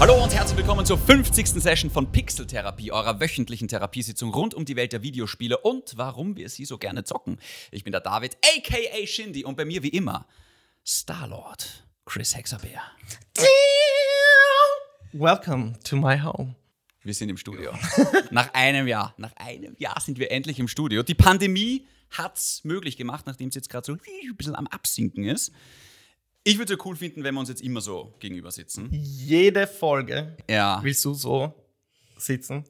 Hallo und herzlich willkommen zur 50. Session von Pixel Therapie, eurer wöchentlichen Therapiesitzung rund um die Welt der Videospiele und warum wir sie so gerne zocken. Ich bin der David, aka Shindy, und bei mir wie immer Starlord, Chris Hexabeer. Welcome to my home. Wir sind im Studio. nach einem Jahr, nach einem Jahr sind wir endlich im Studio. Die Pandemie hat's möglich gemacht, nachdem es jetzt gerade so ein bisschen am Absinken ist. Ich würde es ja cool finden, wenn wir uns jetzt immer so gegenüber sitzen. Jede Folge Ja. willst du so sitzen.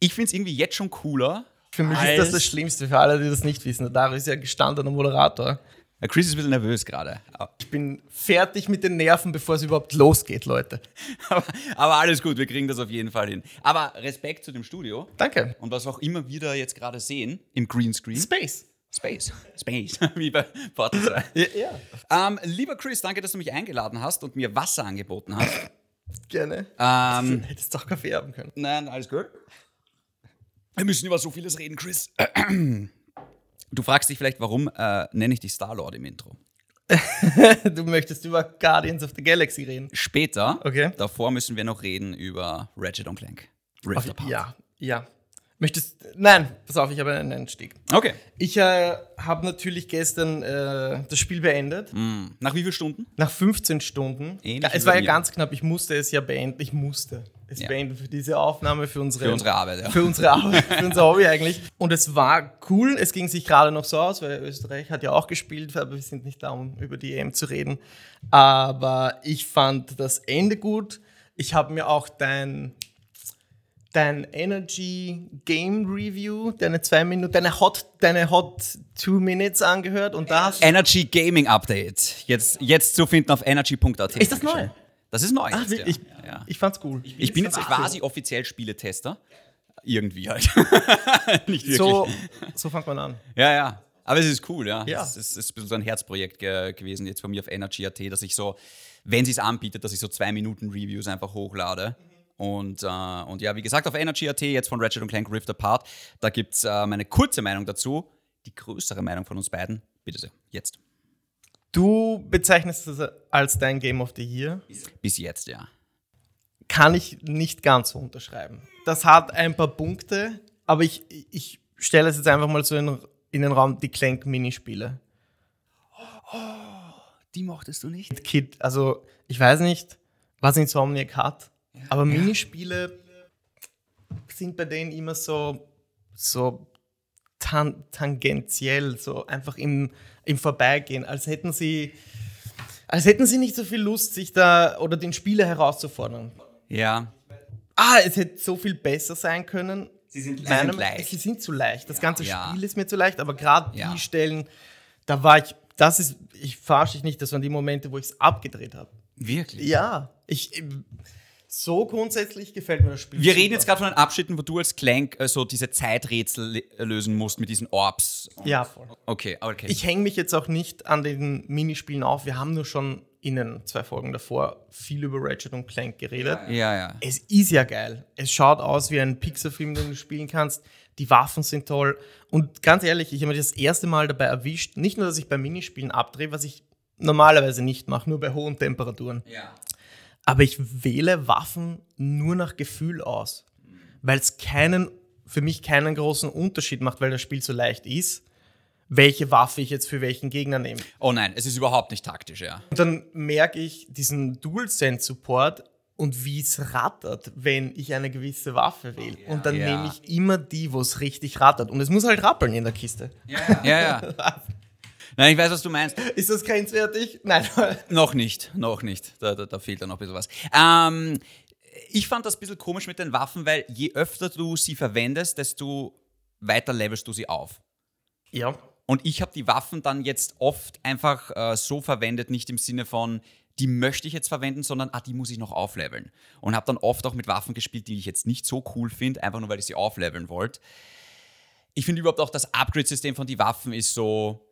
Ich finde es irgendwie jetzt schon cooler. Für mich ist das das Schlimmste, für alle, die das nicht wissen. Dario ist ja gestandener Moderator. Chris ist ein bisschen nervös gerade. Ich bin fertig mit den Nerven, bevor es überhaupt losgeht, Leute. Aber, aber alles gut, wir kriegen das auf jeden Fall hin. Aber Respekt zu dem Studio Danke. und was auch immer wir da jetzt gerade sehen im Greenscreen. Space. Space. Space. Wie bei Portal 2. Ja, ja. Ähm, lieber Chris, danke, dass du mich eingeladen hast und mir Wasser angeboten hast. gerne. Ähm, Hättest doch Kaffee haben können. nein, alles gut. Wir müssen über so vieles reden, Chris. Du fragst dich vielleicht, warum äh, nenne ich dich Starlord im Intro? Du möchtest über Guardians of the Galaxy reden. Später, Okay. davor müssen wir noch reden über Ratchet und Clank. Rift Apart. Ja, ja. Möchtest. Nein, pass auf, ich habe einen Einstieg. Okay. Ich äh, habe natürlich gestern äh, das Spiel beendet. Hm. Nach wie vielen Stunden? Nach 15 Stunden. Ähnlich es war ja ganz knapp. Ich musste es ja beenden. Ich musste es Ja. beenden für diese Aufnahme, für unsere, Für unsere Arbeit, ja. Für unsere Arbeit, für unser Hobby eigentlich. Und es war cool. Es ging sich gerade noch so aus, weil Österreich hat ja auch gespielt, aber wir sind nicht da, um über die EM zu reden. Aber ich fand das Ende gut. Ich habe mir auch dein dein Energy Game Review, deine zwei Minuten, deine Hot, deine Hot Two Minutes angehört und da hast Energy Gaming Update. Jetzt, jetzt zu finden auf energy.at. Ist das neu? Das ist neu. Ah, jetzt, ich, ja. Ja. ich fand's cool. Ich bin jetzt quasi offiziell Spieletester. Irgendwie halt. Nicht wirklich. so, so fängt man an. Ja, ja. Aber es ist cool, ja. Ja. Es ist, es ist ein bisschen so ein Herzprojekt ge gewesen jetzt von mir auf Energy.at, dass ich so, wenn sie es anbietet, dass ich so zwei Minuten Reviews einfach hochlade. Und, äh, und ja, wie gesagt, auf Energy.at, jetzt von Ratchet und Clank Rift Apart, da gibt es äh, meine kurze Meinung dazu. Die größere Meinung von uns beiden, bitte sehr, jetzt. Du bezeichnest es als dein Game of the Year. Bis jetzt, ja. Kann ich nicht ganz so unterschreiben. Das hat ein paar Punkte, aber ich, ich stelle es jetzt einfach mal so in, in den Raum, die Clank-Minispiele. Die mochtest du nicht? Kid, also ich weiß nicht, was Insomniac hat, aber Minispiele sind bei denen immer so, so tan tangentiell, so einfach im, im Vorbeigehen, als hätten sie als hätten sie nicht so viel Lust, sich da oder den Spieler herauszufordern. Ja. Ah, es hätte so viel besser sein können. Sie sind, Meinem- leicht. Sie sind zu leicht. Das ganze Ja. Spiel ist mir zu leicht, aber gerade Ja. die Stellen, da war ich, das ist, ich verarsche dich nicht, das waren die Momente, wo ich es abgedreht habe. Wirklich? Ja, ich, so grundsätzlich gefällt mir das Spiel. Wir super. reden jetzt gerade von den Abschnitten, wo du als Clank äh, so diese Zeiträtsel le- lösen musst mit diesen Orbs. Ja, voll. Okay, okay. Ich hänge mich jetzt auch nicht an den Minispielen auf. Wir haben nur schon in den zwei Folgen davor viel über Ratchet und Clank geredet. ja, ja. Es ist ja geil. Es schaut aus wie ein Pixar-Film, den du spielen kannst. Die Waffen sind toll. Und ganz ehrlich, ich habe mich das erste Mal dabei erwischt, nicht nur, dass ich bei Minispielen abdrehe, was ich normalerweise nicht mache, nur bei hohen Temperaturen. ja. Aber ich wähle Waffen nur nach Gefühl aus, weil es keinen, für mich keinen großen Unterschied macht, weil das Spiel so leicht ist, welche Waffe ich jetzt für welchen Gegner nehme. Oh nein, es ist überhaupt nicht taktisch, ja. Und dann merke ich diesen DualSense-Support und wie es rattert, wenn ich eine gewisse Waffe wähle. Und dann Ja. nehme ich immer die, wo es richtig rattert. Und es muss halt rappeln in der Kiste. Ja, ja. Nein, ich weiß, was du meinst. Ist das grenzwertig? Nein. Noch nicht, noch nicht. Da, da, da fehlt da noch ein bisschen was. Ähm, ich fand das ein bisschen komisch mit den Waffen, weil je öfter du sie verwendest, desto weiter levelst du sie auf. ja. Und ich habe die Waffen dann jetzt oft einfach äh, so verwendet, nicht im Sinne von, die möchte ich jetzt verwenden, sondern ah, die muss ich noch aufleveln. Und habe dann oft auch mit Waffen gespielt, die ich jetzt nicht so cool finde, einfach nur weil ich sie aufleveln wollte. Ich finde überhaupt auch das Upgrade-System von die Waffen ist so,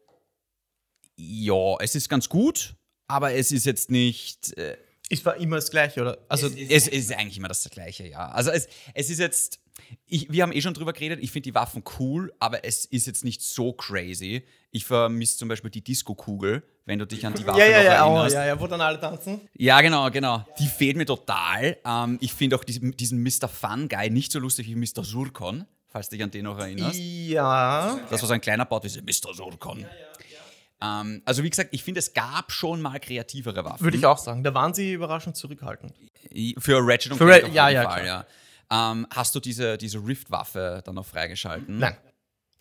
ja, es ist ganz gut, aber es ist jetzt nicht, äh, Es war immer das Gleiche, oder? Also, es ist eigentlich immer das Gleiche, ja. Also es, es ist jetzt, Ich, wir haben eh schon drüber geredet, ich finde die Waffen cool, aber es ist jetzt nicht so crazy. Ich vermisse zum Beispiel die Disco-Kugel, wenn du dich an die Waffe Ja, ja, noch ja, oh, erinnerst. ja, ja, wo dann alle tanzen. Ja, genau, genau. Die fehlt mir total. Ähm, ich finde auch diesen, diesen Mr. Fun Guy nicht so lustig wie Mr. Surkon, falls du dich an den noch erinnerst. Ja. Das war so ein kleiner Bot, wie so Mr. Surkon. Ähm, also wie gesagt, ich finde, es gab schon mal kreativere Waffen. Würde ich auch sagen. Da waren sie überraschend zurückhaltend. Für Ratchet und Für Clank Ra- auf ja, jeden ja, Fall, ja. Ähm, hast du diese, diese Rift-Waffe dann noch freigeschalten? Nein.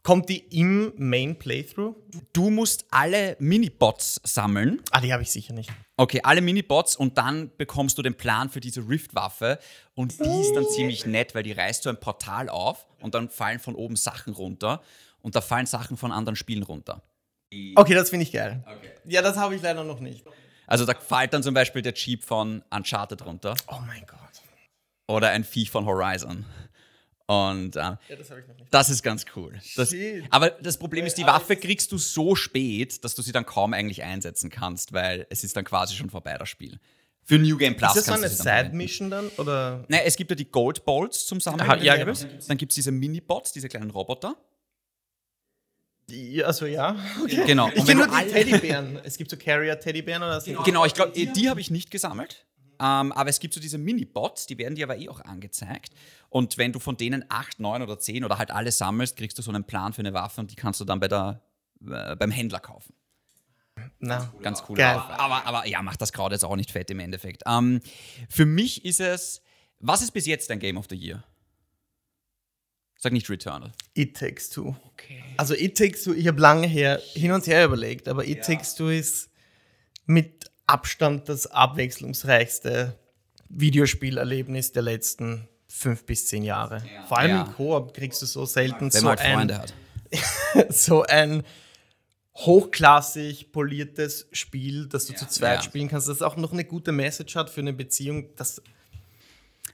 Kommt die im Main Playthrough? Du musst alle Minibots sammeln. Ah, die habe ich sicher nicht. Okay, alle Minibots und dann bekommst du den Plan für diese Rift-Waffe und die ist dann ziemlich nett, weil die reißt so ein Portal auf und dann fallen von oben Sachen runter und da fallen Sachen von anderen Spielen runter. Okay, das finde ich geil. Ja, das habe ich leider noch nicht. Also da fällt dann zum Beispiel der Jeep von Uncharted runter Oh mein Gott. oder ein Viech von Horizon. Und äh, Ja, das habe ich noch nicht. das ist ganz cool. Das, aber das Problem ist, die Waffe kriegst du so spät, dass du sie dann kaum eigentlich einsetzen kannst, weil es ist dann quasi schon vorbei, das Spiel. Für New Game Plus Ist das so kannst eine. Side-Mission dann? Oder? Naja, es gibt ja die Gold Bolts zum Sammeln. Aha, ja, Levels. genau. Dann gibt es diese Mini-Bots, diese kleinen Roboter. Die, also ja. Okay. Genau. Ich Und wenn kenne du nur die Teddybären. Es gibt so Carrier-Teddybären oder so. Genau, ich glaube, die habe ich nicht gesammelt. Ähm, aber es gibt so diese Mini-Bots, die werden dir aber eh auch angezeigt. Und wenn du von denen acht, neun oder zehn oder halt alle sammelst, kriegst du so einen Plan für eine Waffe und die kannst du dann bei der, äh, beim Händler kaufen. Na. Ganz cool. Aber, aber ja, macht das gerade jetzt auch nicht fett im Endeffekt. Ähm, für mich ist es. Was ist bis jetzt dein Game of the Year? Sag nicht Returnal. It Takes Two. Okay. Also It Takes Two, ich habe lange her hin und her überlegt, aber It Takes Two ist mit Abstand das abwechslungsreichste Videospielerlebnis der letzten fünf bis zehn Jahre. Vor allem Ja. im Koop kriegst du so selten Wenn so man halt Freunde hat. so ein hochklassig poliertes Spiel, das du zu zweit Ja. spielen kannst, das auch noch eine gute Message hat für eine Beziehung, das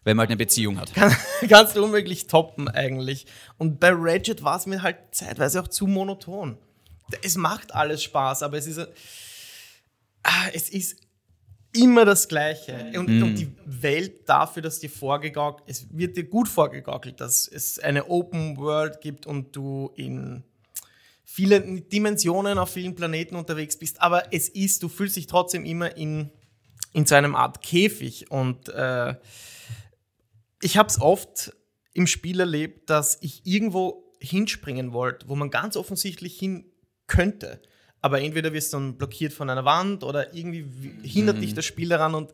Wenn man halt eine Beziehung hat. kannst du unmöglich toppen eigentlich. Und bei Ratchet war es mir halt zeitweise auch zu monoton. Es macht alles Spaß, aber es ist, ah, es ist immer das Gleiche. Und, und die Welt dafür, dass dir vorgegaukelt, es wird dir gut vorgegaukelt, dass es eine Open World gibt und du in viele Dimensionen auf vielen Planeten unterwegs bist, aber es ist, du fühlst dich trotzdem immer in, in so einem Art Käfig und äh, ich habe es oft im Spiel erlebt, dass ich irgendwo hinspringen wollte, wo man ganz offensichtlich hin könnte. Aber entweder wirst du dann blockiert von einer Wand oder irgendwie hindert dich das Spiel daran und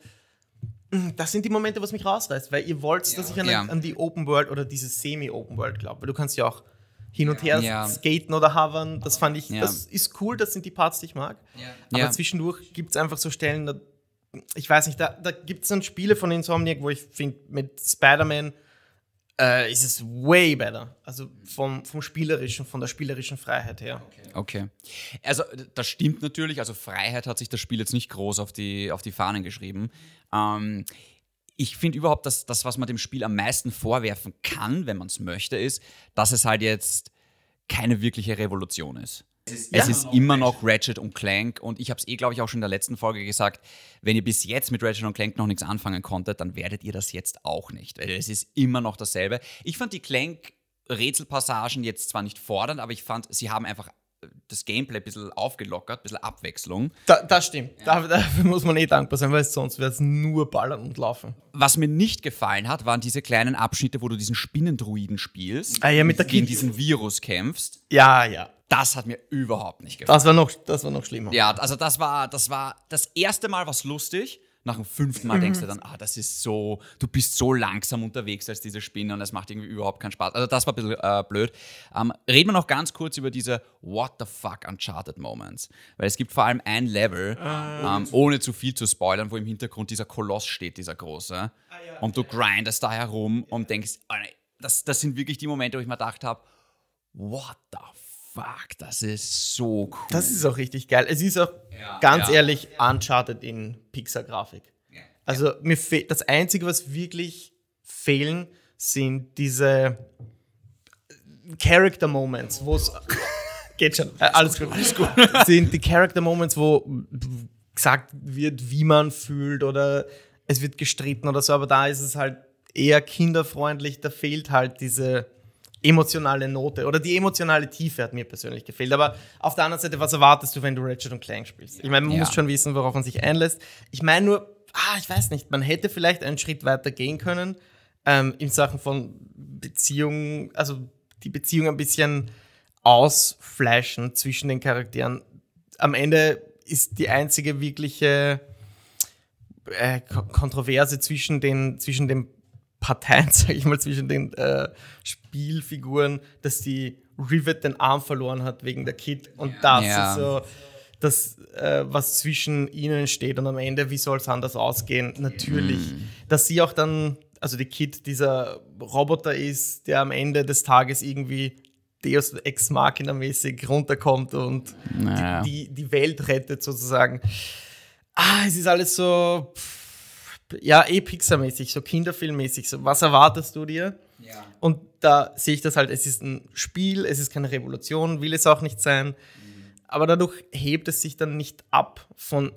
mm, das sind die Momente, was mich rausreißt, weil ihr wollt, dass ich an, Ja. an die Open World oder diese Semi-Open World glaube. Weil du kannst ja auch hin und her Ja. skaten oder hovern. Das fand ich, Ja. das ist cool, das sind die Parts, die ich mag. Aber Ja. zwischendurch gibt es einfach so Stellen, da, ich weiß nicht, da, da gibt es dann Spiele von Insomniac, wo ich finde, mit Spider-Man äh, ist es way better. Also vom, vom spielerischen, von der spielerischen Freiheit her. Okay. Also, das stimmt natürlich. Also, Freiheit hat sich das Spiel jetzt nicht groß auf die, auf die Fahnen geschrieben. Ähm, ich finde überhaupt, dass das, was man dem Spiel am meisten vorwerfen kann, wenn man es möchte, ist, dass es halt jetzt keine wirkliche Revolution ist. Es ist immer noch Ratchet und Clank und ich habe es eh, glaube ich, auch schon in der letzten Folge gesagt, wenn ihr bis jetzt mit Ratchet und Clank noch nichts anfangen konntet, dann werdet ihr das jetzt auch nicht. Es ist immer noch dasselbe. Ich fand die Clank-Rätselpassagen jetzt zwar nicht fordernd, aber ich fand, sie haben einfach das Gameplay ein bisschen aufgelockert, ein bisschen Abwechslung. Da, das stimmt. Da, dafür muss man eh dankbar sein, weil sonst wäre es nur ballern und laufen. Was mir nicht gefallen hat, waren diese kleinen Abschnitte, wo du diesen Spinnendruiden spielst, Ah ja, mit der gegen Kid- diesen Virus kämpfst. Ja, ja. Das hat mir überhaupt nicht gefallen. Das war noch, das war noch schlimmer. Ja, also das war, das war das erste Mal was lustig. Nach dem fünften Mal denkst du dann, ah, das ist so, du bist so langsam unterwegs als diese Spinne und es macht irgendwie überhaupt keinen Spaß. Also das war ein bisschen äh, blöd. Ähm, reden wir noch ganz kurz über diese What the fuck Uncharted Moments. Weil es gibt vor allem ein Level, ähm, ohne zu viel zu spoilern, wo im Hintergrund dieser Koloss steht, dieser große. und du grindest da herum und denkst, das, das sind wirklich die Momente, wo ich mir gedacht habe, what the fuck, das ist so cool. Das ist auch richtig geil. Es ist auch ganz ja. ehrlich Uncharted in Pixar-Grafik. Also mir fehlt das Einzige, was wirklich fehlen, sind diese Character Moments, wo es geht schon, äh, alles gut, alles gut. sind die Character Moments, wo gesagt wird, wie man fühlt oder es wird gestritten oder so, aber da ist es halt eher kinderfreundlich, da fehlt halt diese emotionale Note oder die emotionale Tiefe hat mir persönlich gefehlt. Aber auf der anderen Seite, was erwartest du, wenn du Ratchet und Clank spielst? Ich meine, man Ja. muss schon wissen, worauf man sich einlässt. Ich meine nur, ah, ich weiß nicht, man hätte vielleicht einen Schritt weiter gehen können ähm, in Sachen von Beziehungen, also die Beziehung ein bisschen ausfleischen zwischen den Charakteren. Am Ende ist die einzige wirkliche äh, Ko- Kontroverse zwischen den, zwischen den Parteien, sage ich mal, zwischen den äh, Spielfiguren, dass die Rivet den Arm verloren hat wegen der Kid. Und das Ja. ist so das, äh, was zwischen ihnen steht. Und am Ende, wie soll es anders ausgehen? Natürlich. Dass sie auch dann, also die Kid dieser Roboter ist, der am Ende des Tages irgendwie Deus Ex Machina mäßig runterkommt und Naja. die, die, die Welt rettet sozusagen. Ah, es ist alles so, pff, ja, eh Pixar-mäßig, so Kinderfilmmäßig. So, was erwartest du dir? Ja. Und da sehe ich das halt, es ist ein Spiel, es ist keine Revolution, will es auch nicht sein. Aber dadurch hebt es sich dann nicht ab von,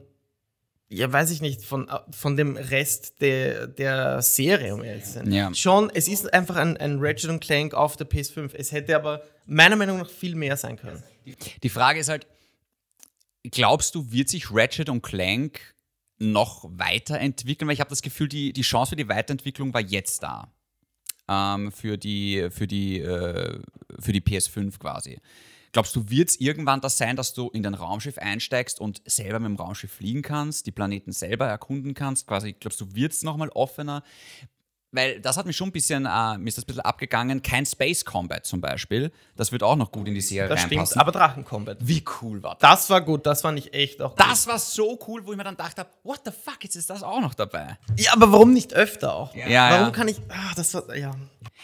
ja, weiß ich nicht, von, von dem Rest der, der Serie, um ehrlich zu sein. Ja. Schon, es ist einfach ein, ein Ratchet und Clank auf der PS5. Es hätte aber meiner Meinung nach viel mehr sein können. Die Frage ist halt, glaubst du, wird sich Ratchet und Clank noch weiterentwickeln? Weil ich habe das Gefühl, die, die Chance für die Weiterentwicklung war jetzt da. Ähm, für, die, für, die, äh, für die PS5 quasi. Glaubst du, wird es irgendwann das sein, dass du in dein Raumschiff einsteigst und selber mit dem Raumschiff fliegen kannst, die Planeten selber erkunden kannst? Quasi, glaubst du, wird es nochmal offener? Weil das hat mich schon ein bisschen, äh, mir ist das ein bisschen abgegangen. Kein Space Combat zum Beispiel. Das wird auch noch gut in die Serie Das reinpassen. stimmt, aber Drachencombat. Wie cool war das? Das war gut, das fand ich echt auch. Das war so cool, wo ich mir dann dachte, what the fuck, jetzt ist das auch noch dabei. Ja, aber warum nicht öfter auch? Ja, warum ja. kann ich. Ah, das war. Ja.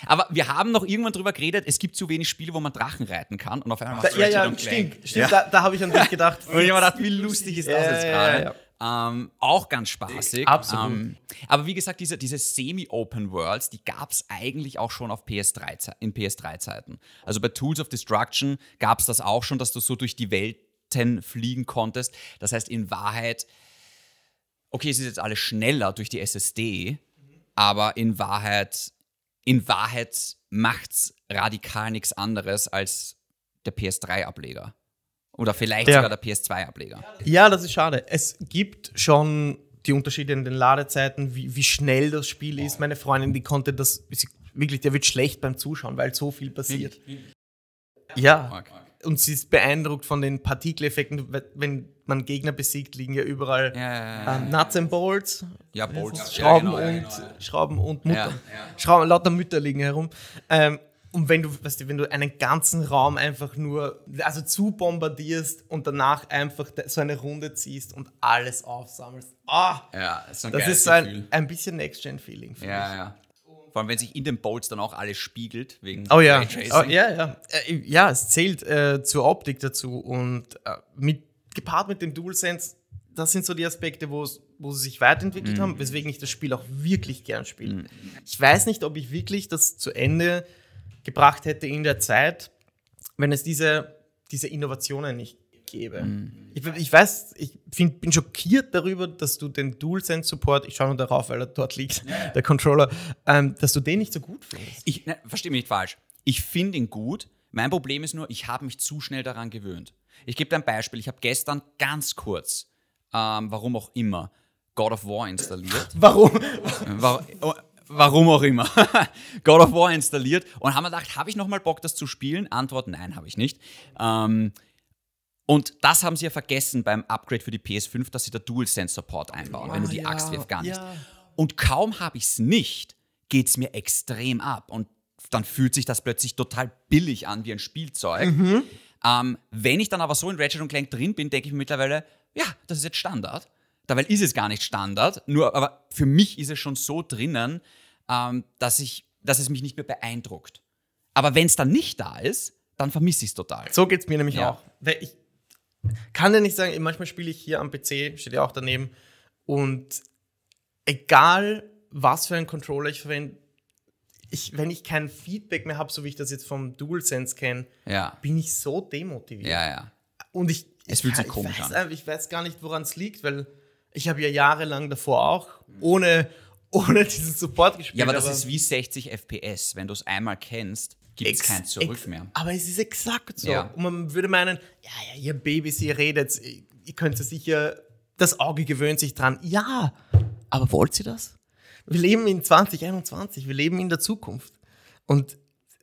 Aber wir haben noch irgendwann drüber geredet, es gibt zu wenig Spiele, wo man Drachen reiten kann und auf einmal du ja, ja, stimmt. Stimmt Da, da habe ich an dich gedacht. Und ich habe mir gedacht, wie lustig ist das Ja, jetzt ja, gerade? Ähm, auch ganz spaßig. Absolut. Ähm, aber wie gesagt, diese, diese Semi-Open Worlds, die gab es eigentlich auch schon auf PS3, Ze- in PS3-Zeiten. Also bei Tools of Destruction gab es das auch schon, dass du so durch die Welten fliegen konntest. Das heißt, in Wahrheit, okay, es ist jetzt alles schneller durch die SSD, aber in Wahrheit, in Wahrheit macht's radikal nichts anderes als der PS3-Ableger. Oder vielleicht Ja. sogar der PS2-Ableger. Ja, das ist schade. Es gibt schon die Unterschiede in den Ladezeiten, wie, wie schnell das Spiel ist. Meine Freundin, die konnte das sie, wirklich, der wird schlecht beim Zuschauen, weil so viel passiert. Ja. Arg. Und sie ist beeindruckt von den Partikeleffekten. Wenn man Gegner besiegt, liegen ja überall Ja, ja, ja. ähm, Nuts and Bolts. Ja, Bolts. Schrauben, genau, und, genau. Schrauben und Mutter. Schrauben, lauter Mütter liegen herum. Ähm, und wenn du, weißt du, wenn du einen ganzen Raum einfach nur, also zu bombardierst und danach einfach so eine Runde ziehst und alles aufsammelst. Ah, Ja, das ist, ein das ist so ein, ein bisschen Next-Gen-Feeling. Ja, ja. Vor allem, wenn sich in den Bolts dann auch alles spiegelt, wegen Oh ja, oh, ja, ja. Äh, ja, es zählt äh, zur Optik dazu und äh, mit, gepaart mit dem DualSense, das sind so die Aspekte, wo wo sie sich weiterentwickelt haben, weswegen ich das Spiel auch wirklich gern spiele. Ich weiß nicht, ob ich wirklich das zu Ende gebracht hätte in der Zeit, wenn es diese, diese Innovationen nicht gäbe. Ich, ich weiß, ich find, bin schockiert darüber, dass du den DualSense-Support, ich schaue nur darauf, weil er dort liegt, der Controller, ähm, dass du den nicht so gut findest. Ich ne, verstehe mich nicht falsch. Ich finde ihn gut. Mein Problem ist nur, ich habe mich zu schnell daran gewöhnt. Ich gebe dir ein Beispiel. Ich habe gestern ganz kurz, ähm, warum auch immer, God of War installiert. Warum? Wa- oh, Warum auch immer. God of War installiert und haben mir gedacht, habe ich nochmal Bock, das zu spielen? Antwort, nein, habe ich nicht. Ähm, und das haben sie ja vergessen beim Upgrade für die PS5, dass sie da DualSense-Support einbauen, wenn du die ja, Axt wirfst, gar nicht. ja. Und kaum habe ich es nicht, geht es mir extrem ab. Und dann fühlt sich das plötzlich total billig an wie ein Spielzeug. Ähm, wenn ich dann aber so in Ratchet und Clank drin bin, denke ich mir mittlerweile, ja, das ist jetzt Standard. Dabei ist es gar nicht Standard, nur aber für mich ist es schon so drinnen, ähm, dass, ich, dass es mich nicht mehr beeindruckt. Aber wenn es dann nicht da ist, dann vermisse ich es total. So geht es mir nämlich Ja. auch. Weil ich kann dir nicht sagen, manchmal spiele ich hier am PC, steht ja auch daneben, und egal was für einen Controller ich verwende, ich, wenn ich kein Feedback mehr habe, so wie ich das jetzt vom DualSense kenne, Ja, bin ich so demotiviert. ja, ja. Und ich, Es ich, fühlt sich ich komisch weiß, an. Ich weiß gar nicht, woran es liegt, weil ich habe ja jahrelang davor auch ohne, ohne diesen Support gespielt. Ja, aber das ist wie 60 FPS. Wenn du es einmal kennst, gibt es kein Zurück mehr. Aber es ist exakt so. Ja. Und man würde meinen, ja, ja, ihr Babys, ihr redet, ihr könnt sicher, das Auge gewöhnt sich dran. Ja, aber wollt ihr das? Wir leben in 2021, wir leben in der Zukunft. Und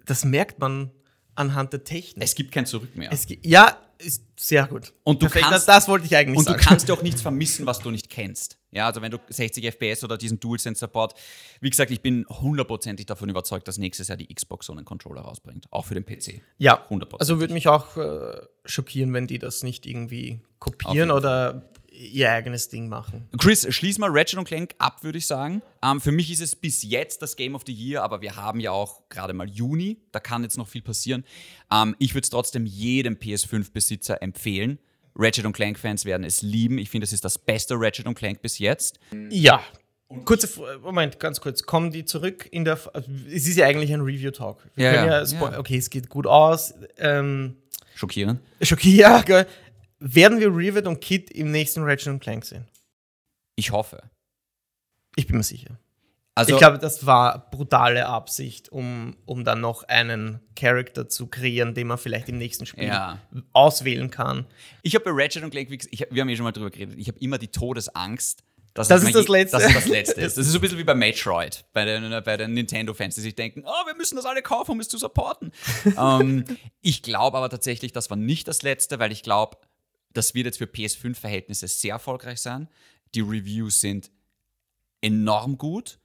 das merkt man anhand der Technik. Es gibt kein Zurück mehr. Es, ge- ja, ist sehr gut. Und du Perfekt, kannst- das, wollte ich eigentlich Und du sagen. kannst ja auch nichts vermissen, was du nicht kennst. Ja, also wenn du 60 FPS oder diesen DualSense-Support, wie gesagt, ich bin hundertprozentig davon überzeugt, dass nächstes Jahr die Xbox so einen Controller rausbringt. Auch für den PC. Ja, 100%. also würde mich auch äh, schockieren, wenn die das nicht irgendwie kopieren oder ihr eigenes Ding machen. Chris, schließ mal Ratchet und Clank ab, würde ich sagen. Ähm, für mich ist es bis jetzt das Game of the Year, aber wir haben ja auch gerade mal Juni, da kann jetzt noch viel passieren. Ähm, ich würde es trotzdem jedem PS5-Besitzer empfehlen. Ratchet und Clank-Fans werden es lieben. Ich finde, es ist das beste Ratchet und Clank bis jetzt. Ja. Kurze, Moment, ganz kurz. Kommen die zurück in der. Also, Es ist ja eigentlich ein Review-Talk. Ja, ja, ja. Okay, es geht gut aus. Ähm, Schockierend. Schoki, ja. Werden wir Rivet und Kid im nächsten Ratchet und Clank sehen? Ich hoffe. Ich bin mir sicher. Also, ich glaube, das war brutale Absicht, um, um dann noch einen Charakter zu kreieren, den man vielleicht im nächsten Spiel Ja. auswählen kann. Ich habe bei Ratchet und Clank, ich wir haben eh schon mal drüber geredet, ich habe immer die Todesangst, dass Das ist das Letzte. Dass es das Letzte ist. Das ist so ein bisschen wie bei Metroid, bei den, bei den Nintendo-Fans, die sich denken, oh, wir müssen das alle kaufen, um es zu supporten. ähm, ich glaube aber tatsächlich, das war nicht das Letzte, weil ich glaube, das wird jetzt für PS5-Verhältnisse sehr erfolgreich sein. Die Reviews sind enorm gut.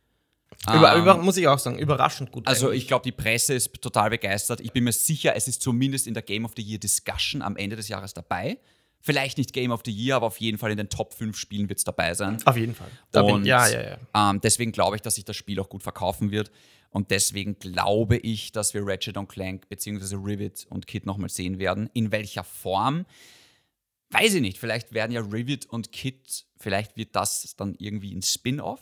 Über, Ähm, über, muss ich auch sagen, überraschend gut. also eigentlich. ich glaube, die Presse ist total begeistert. Ich bin mir sicher, es ist zumindest in der Game of the Year Discussion am Ende des Jahres dabei. Vielleicht nicht Game of the Year, aber auf jeden Fall in den Top 5 Spielen wird es dabei sein. Auf jeden Fall. Da bin, Und, ja, ja, ja. Ähm, deswegen glaube ich, dass sich das Spiel auch gut verkaufen wird. Und deswegen glaube ich, dass wir Ratchet und Clank bzw. Rivet und Kid nochmal sehen werden. In welcher Form? Weiß ich nicht. Vielleicht werden ja Rivet und Kid, vielleicht wird das dann irgendwie ein Spin-off.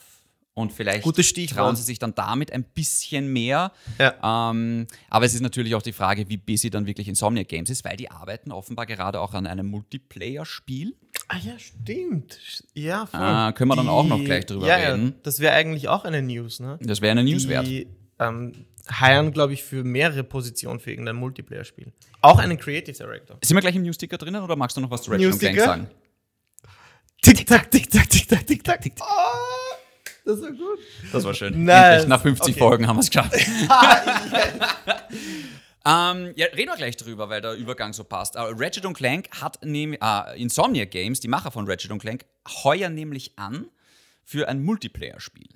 Und vielleicht trauen sie sich dann damit ein bisschen mehr. Ja. Ähm, aber es ist natürlich auch die Frage, wie busy dann wirklich Insomniac Games ist, weil die arbeiten offenbar gerade auch an einem Multiplayer-Spiel. Ah ja, stimmt. Ja, voll. Ah, können wir dann auch noch gleich drüber ja, reden. Ja, das wäre eigentlich auch eine News, ne? Das wäre eine News wert. Die ähm, heiern, glaube ich, für mehrere Positionen für irgendein Multiplayer-Spiel. Auch einen Creative Director. Sind wir gleich im Newsticker drinnen oder magst du noch was zu Ratchet und Clank sagen? Tick-Tack, Tick-Tack, Tick-Tack, Tick-Tack. Tick das war gut. Das war schön. Nice. Endlich, nach 50 Okay. Folgen haben wir es geschafft. ähm, ja, reden wir gleich drüber, weil der Übergang so passt. Aber Ratchet und Clank hat nämlich, äh, Insomniac Games, die Macher von Ratchet und Clank, heuer nämlich an für ein Multiplayer-Spiel.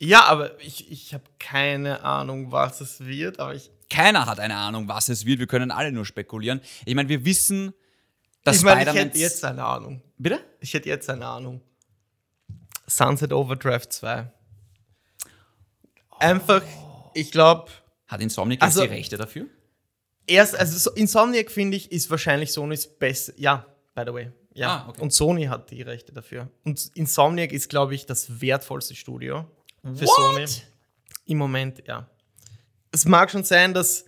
Ja, aber ich, ich habe keine Ahnung, was es wird, aber ich. Keiner hat eine Ahnung, was es wird. Wir können alle nur spekulieren. Ich meine, wir wissen, dass Ich meine, ich hätte jetzt eine Ahnung. Bitte? Ich hätte jetzt eine Ahnung. Sunset Overdraft 2. Einfach, ich glaube, Hat Insomniac Also- die Rechte dafür? erst, also so- Insomniac finde ich, ist wahrscheinlich Sonys beste. Ja, by the way. Ja. Ah, okay. Und Sony hat die Rechte dafür. Und Insomniac ist, glaube ich, das wertvollste Studio für What? Sony. Im Moment, ja. Es mag schon sein, dass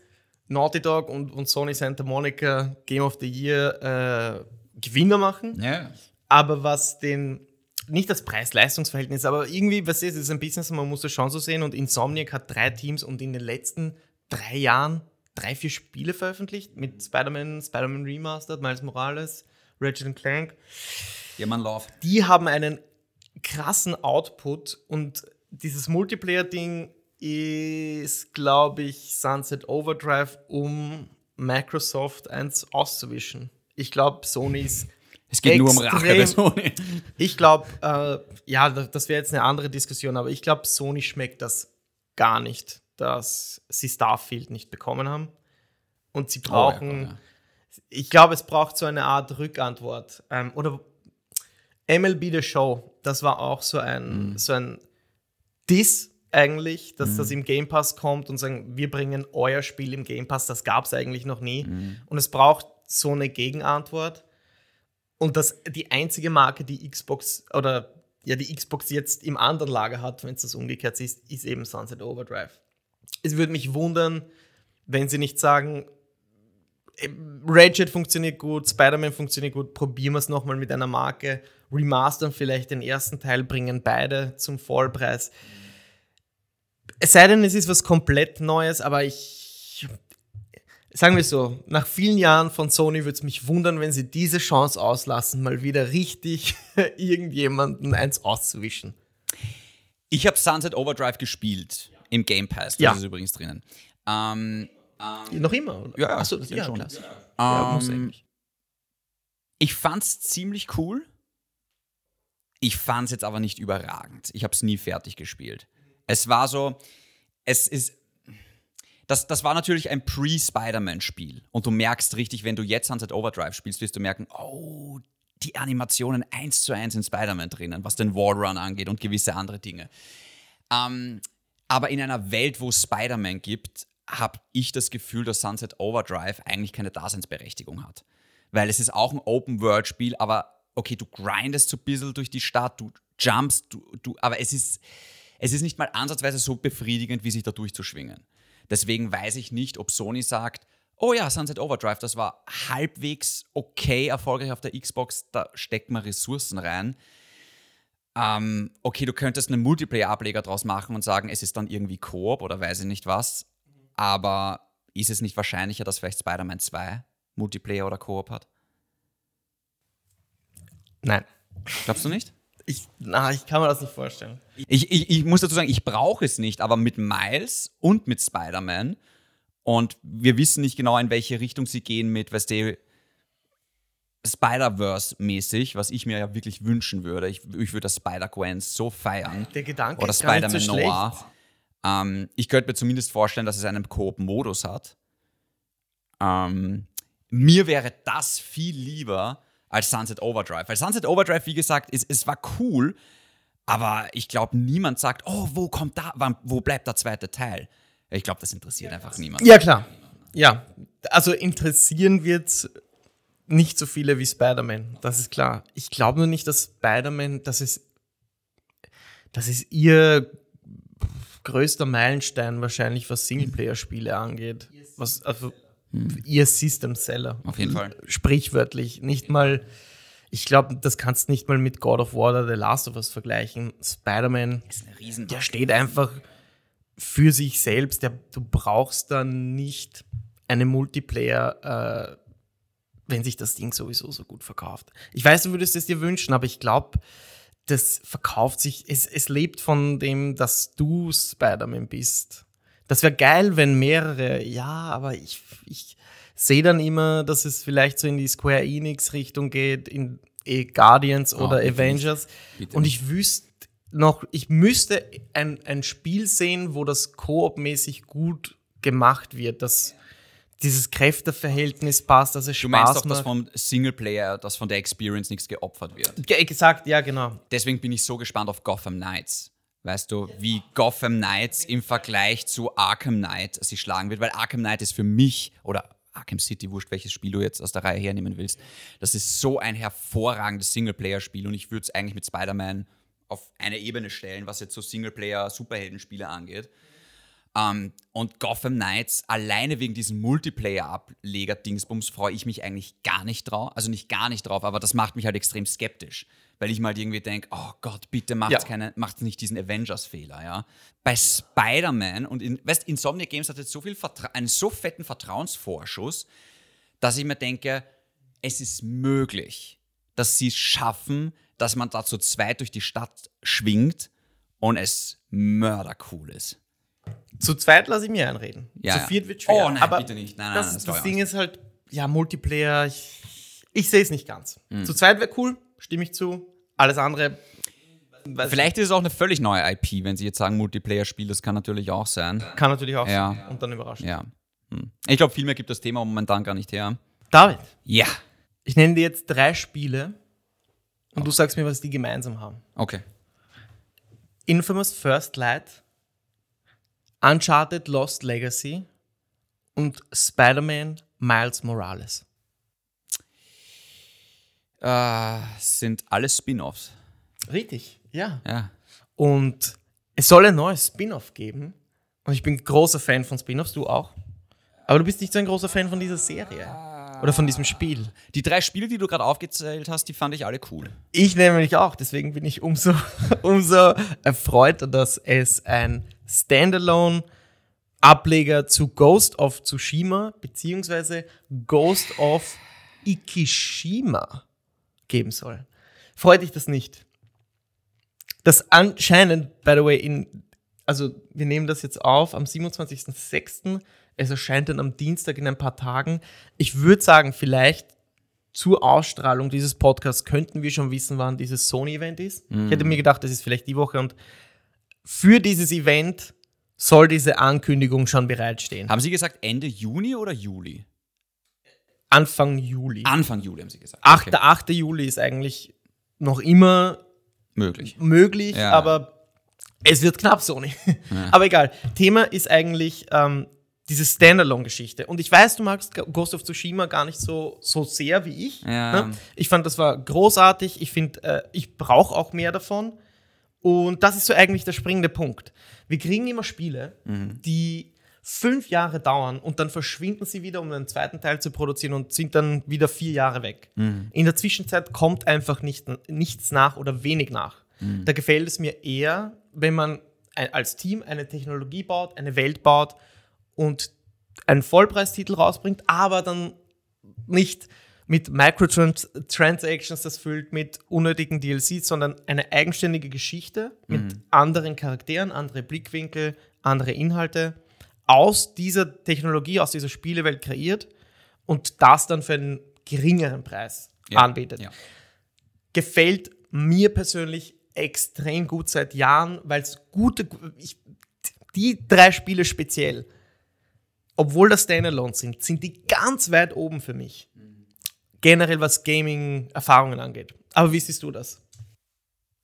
Naughty Dog und, und Sony Santa Monica Game of the Year äh, Gewinner machen. Ja. Aber was den, nicht das Preis-Leistungs-Verhältnis, aber irgendwie, was ist, es ist ein Business man muss das schon so sehen. Und Insomniac hat drei Teams und in den letzten drei Jahren drei, vier Spiele veröffentlicht mit Spider-Man, Spider-Man Remastered, Miles Morales, Ratchet Clank. Ja, man Love. Die haben einen krassen Output und dieses Multiplayer-Ding ist, glaube ich, Sunset Overdrive, um Microsoft eins auszuwischen. Ich glaube, Sony ist Es geht nur um Rache bei Extrem. Sony. ich glaube, äh, ja, da- das wäre jetzt eine andere Diskussion, aber ich glaube, Sony schmeckt das gar nicht, dass sie Starfield nicht bekommen haben. Und sie brauchen, Oh, ja, ich glaube, es braucht so eine Art Rückantwort. Ähm, oder MLB The Show, das war auch so ein, so ein Diss eigentlich, dass das im Game Pass kommt und sagen, wir bringen euer Spiel im Game Pass, das gab es eigentlich noch nie. Und es braucht so eine Gegenantwort. Und das die einzige Marke, die Xbox oder ja, die Xbox jetzt im anderen Lager hat, wenn es das umgekehrt ist, ist eben Sunset Overdrive. Es würde mich wundern, wenn sie nicht sagen, Ratchet funktioniert gut, Spider-Man funktioniert gut, probieren wir es nochmal mit einer Marke, remastern vielleicht den ersten Teil, bringen beide zum Vollpreis. Es sei denn, es ist was komplett Neues, aber ich, sagen wir so, nach vielen Jahren von Sony würde es mich wundern, wenn sie diese Chance auslassen, mal wieder richtig irgendjemanden eins auszuwischen. Ich habe Sunset Overdrive gespielt im Game Pass, das Ja. ist übrigens drinnen. Ähm, Noch immer? Oder? Ja, Achso, das ja, ja, schon. Ja, ähm, eigentlich. ich fand's ziemlich cool. Ich fand's jetzt aber nicht überragend. Ich habe es nie fertig gespielt. Es war so, es ist, das, das war natürlich ein Pre-Spider-Man-Spiel. Und du merkst richtig, wenn du jetzt Sunset Overdrive spielst, wirst du merken, oh, die Animationen eins zu eins in Spider-Man drinnen, was den Wallrun angeht und gewisse andere Dinge. Ähm, aber in einer Welt, wo es Spider-Man gibt, habe ich das Gefühl, dass Sunset Overdrive eigentlich keine Daseinsberechtigung hat. Weil es ist auch ein Open-World-Spiel, aber okay, du grindest so ein bisschen durch die Stadt, du jumpst, du, du, aber es ist, es ist nicht mal ansatzweise so befriedigend, wie sich da durchzuschwingen. Deswegen weiß ich nicht, ob Sony sagt, oh ja, Sunset Overdrive, das war halbwegs okay erfolgreich auf der Xbox, da stecken wir Ressourcen rein. Ähm, okay, du könntest einen Multiplayer-Ableger draus machen und sagen, es ist dann irgendwie Koop oder weiß ich nicht was. Aber ist es nicht wahrscheinlicher, dass vielleicht Spider-Man 2 Multiplayer oder Koop hat? Nein. Glaubst du nicht? Ich, na, ich kann mir das nicht vorstellen. Ich, ich, ich muss dazu sagen, ich brauche es nicht, aber mit Miles und mit Spider-Man und wir wissen nicht genau, in welche Richtung sie gehen mit, weißt du, Spider-Verse-mäßig, was ich mir ja wirklich wünschen würde. Ich, ich würde das Spider-Gwen so feiern. Der Gedanke Oder Spider-Man so Noir. Ähm, ich könnte mir zumindest vorstellen, dass es einen Koop-Modus hat. Ähm, mir wäre das viel lieber als Sunset Overdrive. Weil Sunset Overdrive, wie gesagt, ist, es war cool, aber ich glaube, niemand sagt, oh, wo kommt da, wann, wo bleibt der zweite Teil? Ich glaube, das interessiert einfach niemand. Ja, klar. Ja, also interessieren wird nicht so viele wie Spider-Man, das ist klar. Ich glaube nur nicht, dass Spider-Man, das ist, das ist ihr größter Meilenstein wahrscheinlich, was Singleplayer-Spiele angeht. Was, also ihr System-Seller. Auf jeden Fall. Sprichwörtlich. Nicht mal, ich glaube, das kannst du nicht mal mit God of War oder The Last of Us vergleichen. Spider-Man eine der steht einfach für sich selbst. Der, du brauchst dann nicht einen Multiplayer, äh, wenn sich das Ding sowieso so gut verkauft. Ich weiß, du würdest es dir wünschen, aber ich glaube, das verkauft sich, es, es lebt von dem, dass du Spider-Man bist. Das wäre geil, wenn mehrere, ja, aber ich, ich sehe dann immer, dass es vielleicht so in die Square Enix-Richtung geht, in eh Guardians oder bitte nicht. Avengers. Bitte Und nicht. ich wüsste noch, ich müsste ein, ein Spiel sehen, wo das Koop-mäßig gut gemacht wird, dass dieses Kräfteverhältnis passt, dass es Du Spaß meinst doch, dass macht. vom Singleplayer, dass von der Experience nichts geopfert wird. Ge gesagt, ja, genau. deswegen bin ich so gespannt auf Gotham Knights. Weißt du, wie Gotham Knights im Vergleich zu Arkham Knight sich schlagen wird, weil Arkham Knight ist für mich, oder Arkham City, wurscht, welches Spiel du jetzt aus der Reihe hernehmen willst, das ist so ein hervorragendes Singleplayer-Spiel und ich würde es eigentlich mit Spider-Man auf eine Ebene stellen, was jetzt so Singleplayer-Superheldenspiele angeht. Ähm, und Gotham Knights, alleine wegen diesem Multiplayer-Ableger-Dingsbums, freue ich mich eigentlich gar nicht drauf. Also nicht gar nicht drauf, aber das macht mich halt extrem skeptisch. Weil ich mal halt irgendwie denke, oh Gott, bitte macht Ja. keine, macht nicht diesen Avengers-Fehler, ja. Bei Spider-Man und in, weißt, Insomniac Games hat jetzt so viel Vertra einen so fetten Vertrauensvorschuss, dass ich mir denke, es ist möglich, dass sie es schaffen, dass man da zu zweit durch die Stadt schwingt und es mördercool ist. Zu zweit lasse ich mir einreden. Ja, Zu viert wird schwer. Oh, nein, aber bitte nicht. Nein, nein, das, das das, Ding ist halt, ja, Multiplayer, ich, ich sehe es nicht ganz. Hm. Zu zweit wäre cool, stimme ich zu. Alles andere. Vielleicht ist es auch eine völlig neue IP, wenn sie jetzt sagen Multiplayer-Spiel, das kann natürlich auch sein. kann natürlich auch Ja. sein und dann überraschen. Ja. Hm. Ich glaube, viel mehr gibt das Thema momentan gar nicht her. David, Ja. ich nenne dir jetzt drei Spiele und du sagst mir, was die gemeinsam haben. Okay. Infamous First Light, Uncharted Lost Legacy und Spider-Man Miles Morales. Äh, sind alles Spin-offs. Richtig, ja. Ja. Und es soll ein neues Spin-off geben. Und ich bin großer Fan von Spin-offs, du auch. Aber du bist nicht so ein großer Fan von dieser Serie. Oder von diesem Spiel. Die drei Spiele, die du gerade aufgezählt hast, die fand ich alle cool. Ich nämlich auch, deswegen bin ich umso, umso erfreuter, dass es ein Standalone-Ableger zu Ghost of Tsushima beziehungsweise Ghost of Ikishima geben soll. Freut dich das nicht? Das anscheinend, by the way, in, also wir nehmen das jetzt auf am 27.06. Es erscheint dann am Dienstag in ein paar Tagen. Ich würde sagen, vielleicht zur Ausstrahlung dieses Podcasts könnten wir schon wissen, wann dieses Sony-Event ist. Ich hätte mir gedacht, das ist vielleicht die Woche und für dieses Event soll diese Ankündigung schon bereitstehen. Haben Sie gesagt Ende Juni oder Juli? Anfang Juli. Anfang Juli haben Sie gesagt. 8. 8. Juli ist eigentlich noch immer Möglich. möglich, Ja. aber es wird knapp, Sony. Aber egal. Thema ist eigentlich ähm, diese Standalone-Geschichte. Und ich weiß, du magst Ghost of Tsushima gar nicht so, so sehr wie ich. Ja. Ne? Ich fand, das war großartig. Ich finde, äh, ich brauche auch mehr davon. Und das ist so eigentlich der springende Punkt. Wir kriegen immer Spiele, die fünf Jahre dauern und dann verschwinden sie wieder, um einen zweiten Teil zu produzieren und sind dann wieder vier Jahre weg. In der Zwischenzeit kommt einfach nicht, nichts nach oder wenig nach. Da gefällt es mir eher, wenn man als Team eine Technologie baut, eine Welt baut und einen Vollpreistitel rausbringt, aber dann nicht mit Microtransactions das füllt, mit unnötigen DLCs, sondern eine eigenständige Geschichte mit anderen Charakteren, andere Blickwinkel, andere Inhalte aus dieser Technologie, aus dieser Spielewelt kreiert und das dann für einen geringeren Preis Ja. anbietet. Ja. Gefällt mir persönlich extrem gut seit Jahren, weil es gute, ich, die drei Spiele speziell, obwohl das Standalone sind, sind die ganz weit oben für mich. Generell was Gaming-Erfahrungen angeht. Aber wie siehst du das?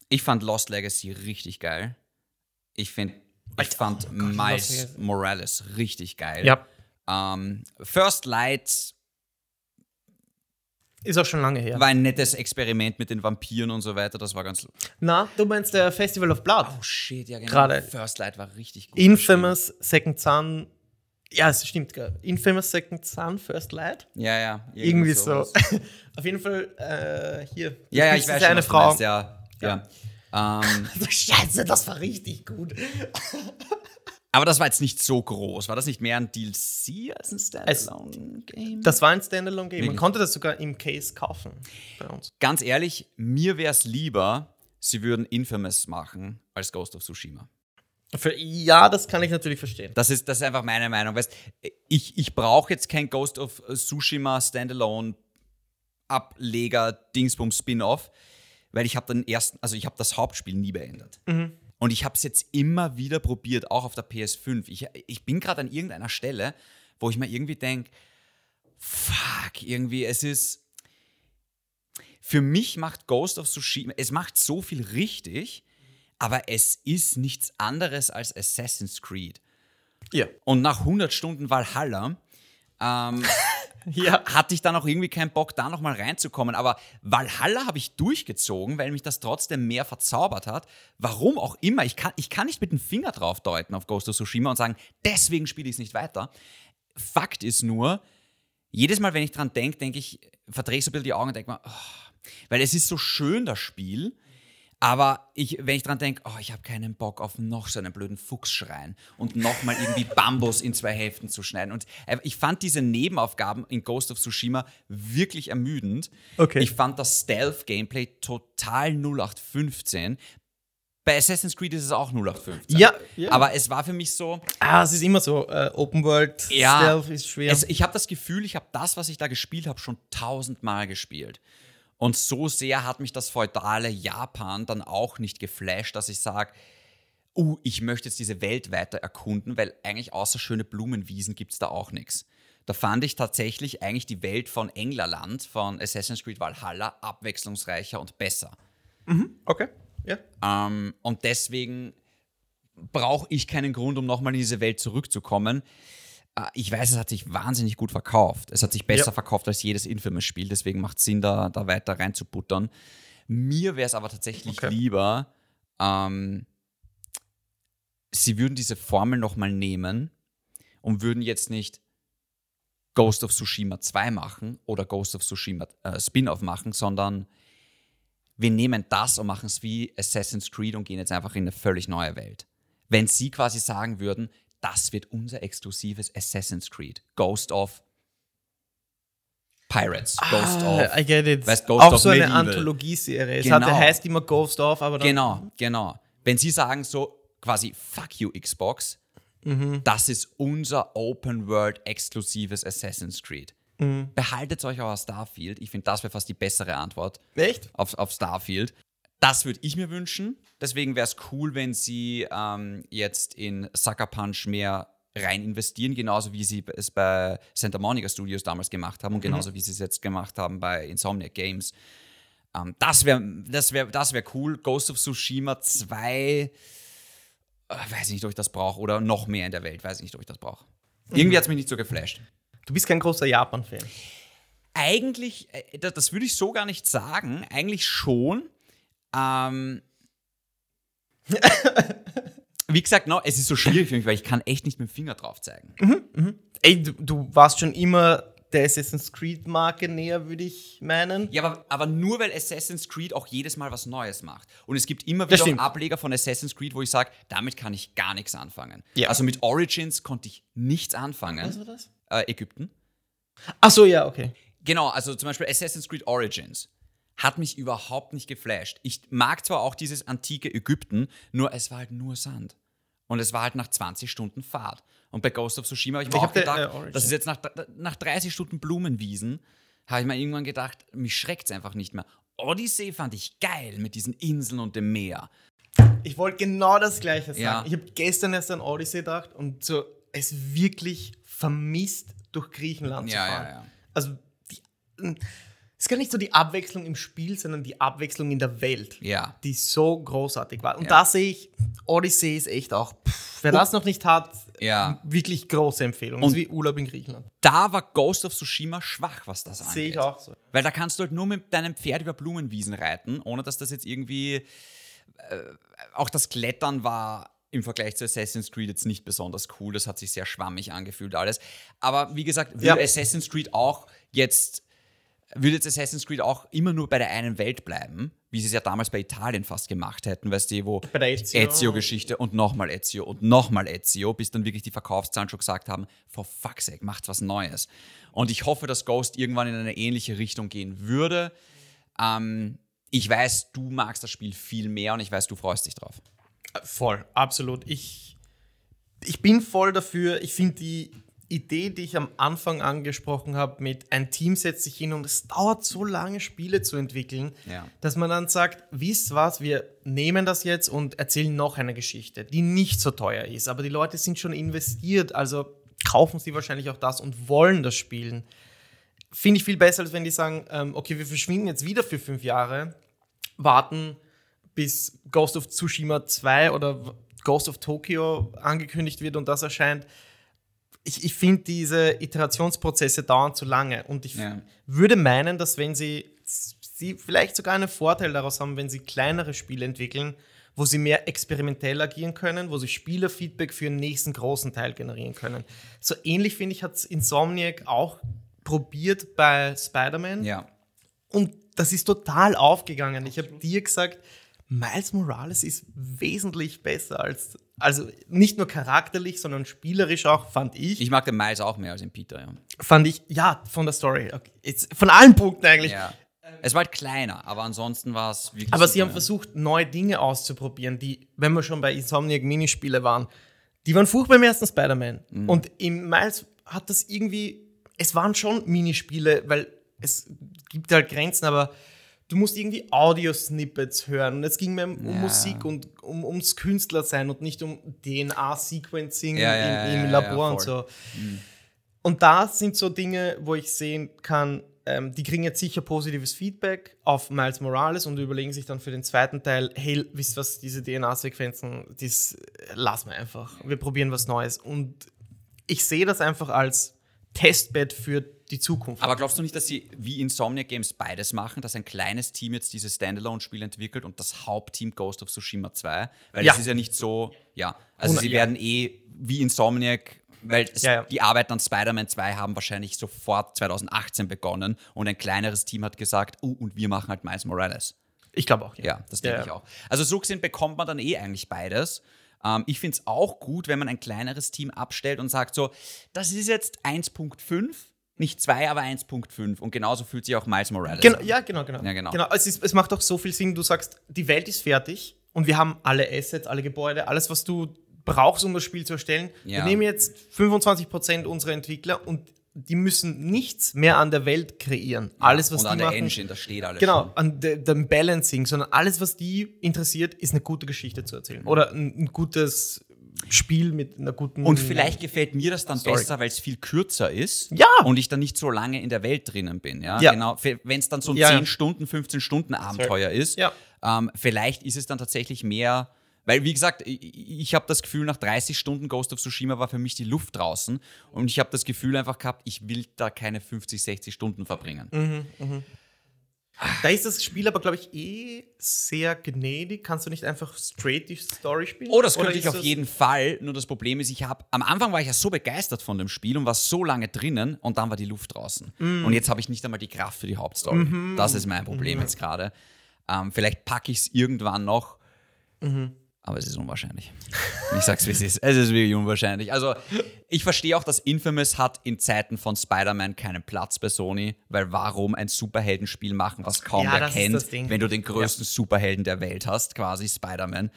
Ich fand Lost Legacy richtig geil. Ich finde, ich fand oh Gott, Miles. Morales richtig geil. Ja. Ähm, First Light Ist auch schon lange her. war ein nettes Experiment mit den Vampiren und so weiter. Das war ganz. Na, du meinst der Festival of Blood? Oh shit, ja genau. Gerade. First Light war richtig gut. Infamous Second Son. Ja, es stimmt. Infamous Second Son, First Light. Ja, ja. Irgendwie so. Auf jeden Fall äh, hier. Ja, ja, ich weiß eine schon, du Frau. meinst, ja. ja. Ähm, Also, Scheiße, das war richtig gut. aber das war jetzt nicht so groß. War das nicht mehr ein DLC als ein Standalone-Game? Das war ein Standalone-Game. Man konnte das sogar im Case kaufen bei uns. Ganz ehrlich, mir wäre es lieber, sie würden Infamous machen als Ghost of Tsushima. Für, ja, das kann ich natürlich verstehen. Das ist, das ist einfach meine Meinung. Weißt, ich, ich brauche jetzt kein Ghost of Tsushima Standalone Ableger Dingsbum Spin-off, weil ich habe den ersten, also ich habe das Hauptspiel nie beendet. Und ich habe es jetzt immer wieder probiert, auch auf der PS5. Ich, ich bin gerade an irgendeiner Stelle, wo ich mir irgendwie denke, fuck, irgendwie, es ist. Für mich macht Ghost of Tsushima, es macht so viel richtig, aber es ist nichts anderes als Assassin's Creed. Ja. Und nach 100 Stunden Valhalla ähm, Ja. hatte ich dann auch irgendwie keinen Bock, da nochmal reinzukommen. Aber Valhalla habe ich durchgezogen, weil mich das trotzdem mehr verzaubert hat. Warum auch immer. Ich kann, ich kann nicht mit dem Finger drauf deuten auf Ghost of Tsushima und sagen, deswegen spiele ich es nicht weiter. Fakt ist nur, jedes Mal, wenn ich dran denke, denke ich, verdrehe ich so ein bisschen die Augen und denke mir, oh, weil es ist so schön, das Spiel. Aber ich, wenn ich dran denke, oh, ich habe keinen Bock auf noch so einen blöden Fuchsschrein und nochmal irgendwie Bambus in zwei Hälften zu schneiden. Und äh, ich fand diese Nebenaufgaben in Ghost of Tsushima wirklich ermüdend. Okay. Ich fand das Stealth-Gameplay total 0815. Bei Assassin's Creed ist es auch 0815. Ja, ja. Aber es war für mich so, Ah, es ist immer so. Äh, Open World Ja. Stealth ist schwer. es, ich habe das Gefühl, ich habe das, was ich da gespielt habe, schon tausendmal gespielt. Und so sehr hat mich das feudale Japan dann auch nicht geflasht, dass ich sage, uh, ich möchte jetzt diese Welt weiter erkunden, weil eigentlich außer schöne Blumenwiesen gibt es da auch nichts. Da fand ich tatsächlich eigentlich die Welt von Englerland, von Assassin's Creed Valhalla, abwechslungsreicher und besser. okay. Ja. Ähm, und deswegen brauche ich keinen Grund, um nochmal in diese Welt zurückzukommen. Äh, ich weiß, es hat sich wahnsinnig gut verkauft. Es hat sich besser Ja. verkauft als jedes Infamous-Spiel, deswegen macht es Sinn, da, da weiter reinzubuttern. Mir wäre es aber tatsächlich Okay. lieber, ähm, sie würden diese Formel nochmal nehmen und würden jetzt nicht Ghost of Tsushima 2 machen oder Ghost of Tsushima äh, Spin-off machen, sondern wir nehmen das und machen es wie Assassin's Creed und gehen jetzt einfach in eine völlig neue Welt. Wenn sie quasi sagen würden, das wird unser exklusives Assassin's Creed, Ghost of Pirates, Ghost Ah, of I get it. weißt, Ghost Auch so eine Medieval. Anthologieserie. Es Genau. hat, der heißt immer Ghost of, aber dann Genau, genau. Wenn sie sagen so quasi Fuck you Xbox, das ist unser Open World exklusives Assassin's Creed. Behaltet euch aber Starfield. Ich finde, das wäre fast die bessere Antwort Echt? auf, auf Starfield. Das würde ich mir wünschen. Deswegen wäre es cool, wenn sie ähm, jetzt in Sucker Punch mehr rein investieren, genauso wie sie es bei Santa Monica Studios damals gemacht haben und genauso wie sie es jetzt gemacht haben bei Insomniac Games. Ähm, das wäre das wär, das wär cool. Ghost of Tsushima 2, äh, weiß nicht, ob ich das brauche. Oder noch mehr in der Welt, weiß ich nicht, ob ich das brauche. Irgendwie hat es mich nicht so geflasht. Du bist kein großer Japan-Fan. Eigentlich, äh, das würde ich so gar nicht sagen. Eigentlich schon. Ähm, wie gesagt, no, es ist so schwierig für mich, weil ich kann echt nicht mit dem Finger drauf zeigen. Ey, du, du warst schon immer der Assassin's Creed-Marke näher, würde ich meinen. Ja, aber, aber nur weil Assassin's Creed auch jedes Mal was Neues macht. Und es gibt immer wieder. Ableger von Assassin's Creed, wo ich sage, damit kann ich gar nichts anfangen. Ja. Also mit Origins konnte ich nichts anfangen. Was war das? Äh, Ägypten. Ach so, ja, okay. Genau, also zum Beispiel Assassin's Creed Origins hat mich überhaupt nicht geflasht. Ich mag zwar auch dieses antike Ägypten, nur es war halt nur Sand. Und es war halt nach 20 Stunden Fahrt. Und bei Ghost of Tsushima habe ich mir Ich auch hab der, gedacht, äh, das ist jetzt nach, nach 30 Stunden Blumenwiesen, habe ich mir irgendwann gedacht, mich schreckt es einfach nicht mehr. Odyssey fand ich geil mit diesen Inseln und dem Meer. Ich wollte genau das Gleiche sagen. Ja. Ich habe gestern erst an Odyssey gedacht und so es wirklich vermisst, durch Griechenland zu Ja, fahren. ja, ja. Also, die, ist gar nicht so die Abwechslung im Spiel, sondern die Abwechslung in der Welt, Ja. die so großartig war. Und Ja. da sehe ich, Odyssey ist echt auch, pff, wer das noch nicht hat, Ja. wirklich große Empfehlung. Das ist wie Urlaub in Griechenland. Da war Ghost of Tsushima schwach, was das angeht. Sehe ich auch so. Weil da kannst du halt nur mit deinem Pferd über Blumenwiesen reiten, ohne dass das jetzt irgendwie. Äh, auch das Klettern war im Vergleich zu Assassin's Creed jetzt nicht besonders cool. Das hat sich sehr schwammig angefühlt, alles. Aber wie gesagt, würde Ja. Assassin's Creed auch jetzt. Würde jetzt Assassin's Creed auch immer nur bei der einen Welt bleiben, wie sie es ja damals bei Italien fast gemacht hätten, weißt du, wo der Ezio. Ezio-Geschichte und nochmal Ezio und nochmal Ezio, bis dann wirklich die Verkaufszahlen schon gesagt haben, for fuck's sake, macht was Neues. Und ich hoffe, dass Ghost irgendwann in eine ähnliche Richtung gehen würde. Ähm, ich weiß, du magst das Spiel viel mehr und ich weiß, du freust dich drauf. Voll, absolut. Ich, ich bin voll dafür. Ich finde die Idee, die ich am Anfang angesprochen habe, mit ein Team setzt sich hin und es dauert so lange, Spiele zu entwickeln, Ja. dass man dann sagt, wisst was, wir nehmen das jetzt und erzählen noch eine Geschichte, die nicht so teuer ist, aber die Leute sind schon investiert, also kaufen sie wahrscheinlich auch das und wollen das spielen. Finde ich viel besser, als wenn die sagen, ähm, okay, wir verschwinden jetzt wieder für fünf Jahre, warten bis Ghost of Tsushima 2 oder Ghost of Tokyo angekündigt wird und das erscheint. Ich, ich finde diese Iterationsprozesse dauern zu lange und ich Ja. würde meinen, dass wenn sie, sie vielleicht sogar einen Vorteil daraus haben, wenn sie kleinere Spiele entwickeln, wo sie mehr experimentell agieren können, wo sie Spielerfeedback für den nächsten großen Teil generieren können. So ähnlich, finde ich, hat Insomniac auch probiert bei Spider-Man. Ja. Und das ist total aufgegangen. Ich habe dir gesagt, Miles Morales ist wesentlich besser als, also nicht nur charakterlich, sondern spielerisch auch, fand ich. Ich mag den Miles auch mehr als den Peter, ja. fand ich, ja, von der Story. Okay. Jetzt, von allen Punkten eigentlich. ja. Es war halt kleiner, aber ansonsten war es wirklich. Aber sie super, haben ja. versucht, neue Dinge auszuprobieren, die, wenn wir schon bei Insomniac Minispiele waren, die waren furchtbar im ersten Spider-Man. Mhm. Und im Miles hat das irgendwie, es waren schon Minispiele, weil es gibt halt Grenzen, aber du musst irgendwie Audio-Snippets hören. Und es ging mehr um Ja. Musik und um, ums Künstlersein und nicht um DNA-Sequencing Ja, ja, im, im Labor und so. Und da sind so Dinge, wo ich sehen kann, ähm, die kriegen jetzt sicher positives Feedback auf Miles Morales und überlegen sich dann für den zweiten Teil, hey, wisst ihr was, diese DNA-Sequenzen, das äh, lassen wir einfach. Wir probieren was Neues. Und ich sehe das einfach als Testbed für die Zukunft. Aber glaubst du nicht, dass sie wie Insomniac Games beides machen, dass ein kleines Team jetzt dieses Standalone-Spiel entwickelt und das Hauptteam Ghost of Tsushima 2? Weil Ja. es ist ja nicht so, ja. Also Hundert- sie ja. werden eh wie Insomniac Weil es, Ja, ja. die Arbeiten an Spider-Man 2 haben wahrscheinlich sofort 2018 begonnen und ein kleineres Team hat gesagt, oh, und wir machen halt Miles Morales. Ich glaube auch. Ja, das denke Ja, ich ja. auch. Also so gesehen bekommt man dann eh eigentlich beides. Ähm, ich finde es auch gut, wenn man ein kleineres Team abstellt und sagt so, das ist jetzt 1.5, nicht 2, aber 1.5. Und genauso fühlt sich auch Miles Morales Genau, an. ja, genau, genau. Ja, genau. es, ist, es macht auch so viel Sinn, du sagst, die Welt ist fertig und wir haben alle Assets, alle Gebäude, alles, was du brauchst, um das Spiel zu erstellen. Ja. Wir nehmen jetzt 25% unserer Entwickler und die müssen nichts mehr an der Welt kreieren. alles, was und die an der machen, Engine, das steht alles Genau, schon. an de- dem Balancing, sondern alles, was die interessiert, ist eine gute Geschichte zu erzählen. Oder ein, ein gutes Spiel mit einer guten. Und vielleicht gefällt mir das dann Story. besser, weil es viel kürzer ist Ja. und ich dann nicht so lange in der Welt drinnen bin. Ja, Ja. genau. Wenn es dann so ein Ja, ja. 10 Stunden, 15 Stunden Abenteuer ist, Ja. ähm, vielleicht ist es dann tatsächlich mehr. Weil, wie gesagt, ich, ich habe das Gefühl, nach 30 Stunden Ghost of Tsushima war für mich die Luft draußen. Und ich habe das Gefühl einfach gehabt, ich will da keine 50, 60 Stunden verbringen. Mhm. Da ist das Spiel aber, glaube ich, eh sehr gnädig. Kannst du nicht einfach straight die Story spielen? Oh, das Oder könnte ich ist auf jeden Fall. Nur das Problem ist, ich habe am Anfang war ich ja so begeistert von dem Spiel und war so lange drinnen und dann war die Luft draußen. Mm. Und jetzt habe ich nicht einmal die Kraft für die Hauptstory. Mhm. Das ist mein Problem jetzt gerade. Ähm, vielleicht packe ich es irgendwann noch. Mhm. Aber es ist unwahrscheinlich. Ich sag's, wie es ist. Es ist wirklich unwahrscheinlich. Also, ich verstehe auch, dass Infamous hat in Zeiten von Spider-Man keinen Platz bei Sony, weil warum ein Superheldenspiel machen, was kaum Ja, wer kennt, wenn du den größten Superhelden der Welt hast, quasi Spider-Man.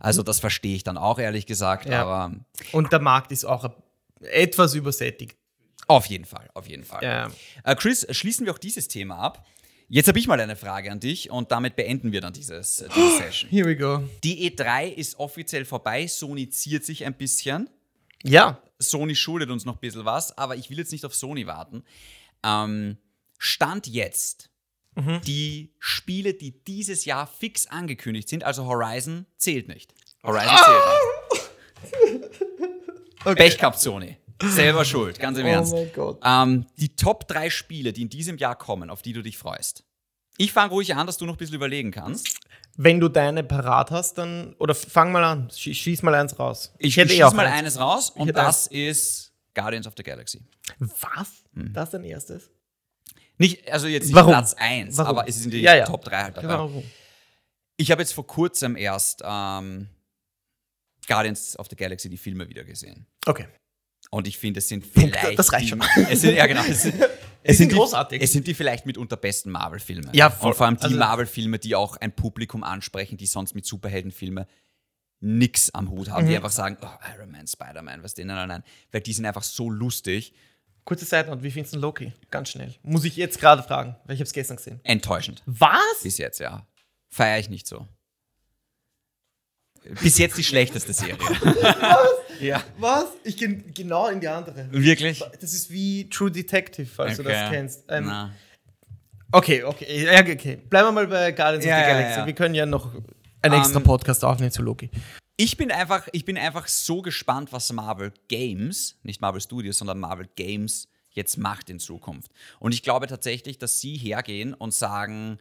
Also, das verstehe ich dann auch, ehrlich gesagt, Ja. aber Und der Markt ist auch etwas übersättigt. auf jeden Fall, auf jeden Fall. Ja. Äh, Chris, schließen wir auch dieses Thema ab. Jetzt habe ich mal eine Frage an dich und damit beenden wir dann dieses, diese Session. Here we go. Die E3 ist offiziell vorbei, Sony ziert sich ein bisschen. Ja. Sony schuldet uns noch ein bisschen was, aber ich will jetzt nicht auf Sony warten. Ähm, Stand jetzt, die Spiele, die dieses Jahr fix angekündigt sind, also Horizon zählt nicht. Horizon zählt nicht. Pech gehabt, Sony. Selber schuld, ganz im Ernst. Oh mein Gott. Ähm, die Top 3 Spiele, die in diesem Jahr kommen, auf die du dich freust. Ich fange ruhig an, dass du noch ein bisschen überlegen kannst. Wenn du deine parat hast, dann. Oder fang mal an. Schie- Schieß mal eins raus. Ich, hätte ich eh schieß mal eins. eines raus und das ist Guardians of the Galaxy. Was? Hm. Das dein erstes? Nicht, also jetzt nicht Warum? Platz 1, Warum? aber es sind die Ja, ja. Top 3 halt dabei. Warum? Ich habe jetzt vor kurzem erst ähm, Guardians of the Galaxy die Filme wieder gesehen. Okay. Und ich finde, es sind Punkt, vielleicht. das reicht die, schon. Es sind, ja, genau. Es sind, Die es sind die, großartig. Es sind die vielleicht mitunter besten Marvel-Filme. Ja, voll. Und vor allem die Also- Marvel-Filme, die auch ein Publikum ansprechen, die sonst mit Superheldenfilmen nix am Hut haben. Mhm. Die einfach sagen, oh, Iron Man, Spider-Man, was denn? Nein, nein, nein. Weil die sind einfach so lustig. Kurze Zeit und wie findest du Loki? Ganz schnell. Muss ich jetzt gerade fragen, weil ich habe es gestern gesehen. Enttäuschend. Was? Bis jetzt, ja. Feiere ich nicht so. Bis jetzt die schlechteste Serie. ja. Was? Ich gehe genau in die andere. Wirklich? Das ist wie True Detective, falls du das Okay. kennst. Ähm, Na. okay, okay, okay. Bleiben wir mal bei Guardians Ja, of the Galaxy. ja. Wir können ja noch einen Ähm, extra Podcast aufnehmen zu Loki. Ich bin einfach, ich bin einfach so gespannt, was Marvel Games, nicht Marvel Studios, sondern Marvel Games jetzt macht in Zukunft. Und ich glaube tatsächlich, dass sie hergehen und sagen,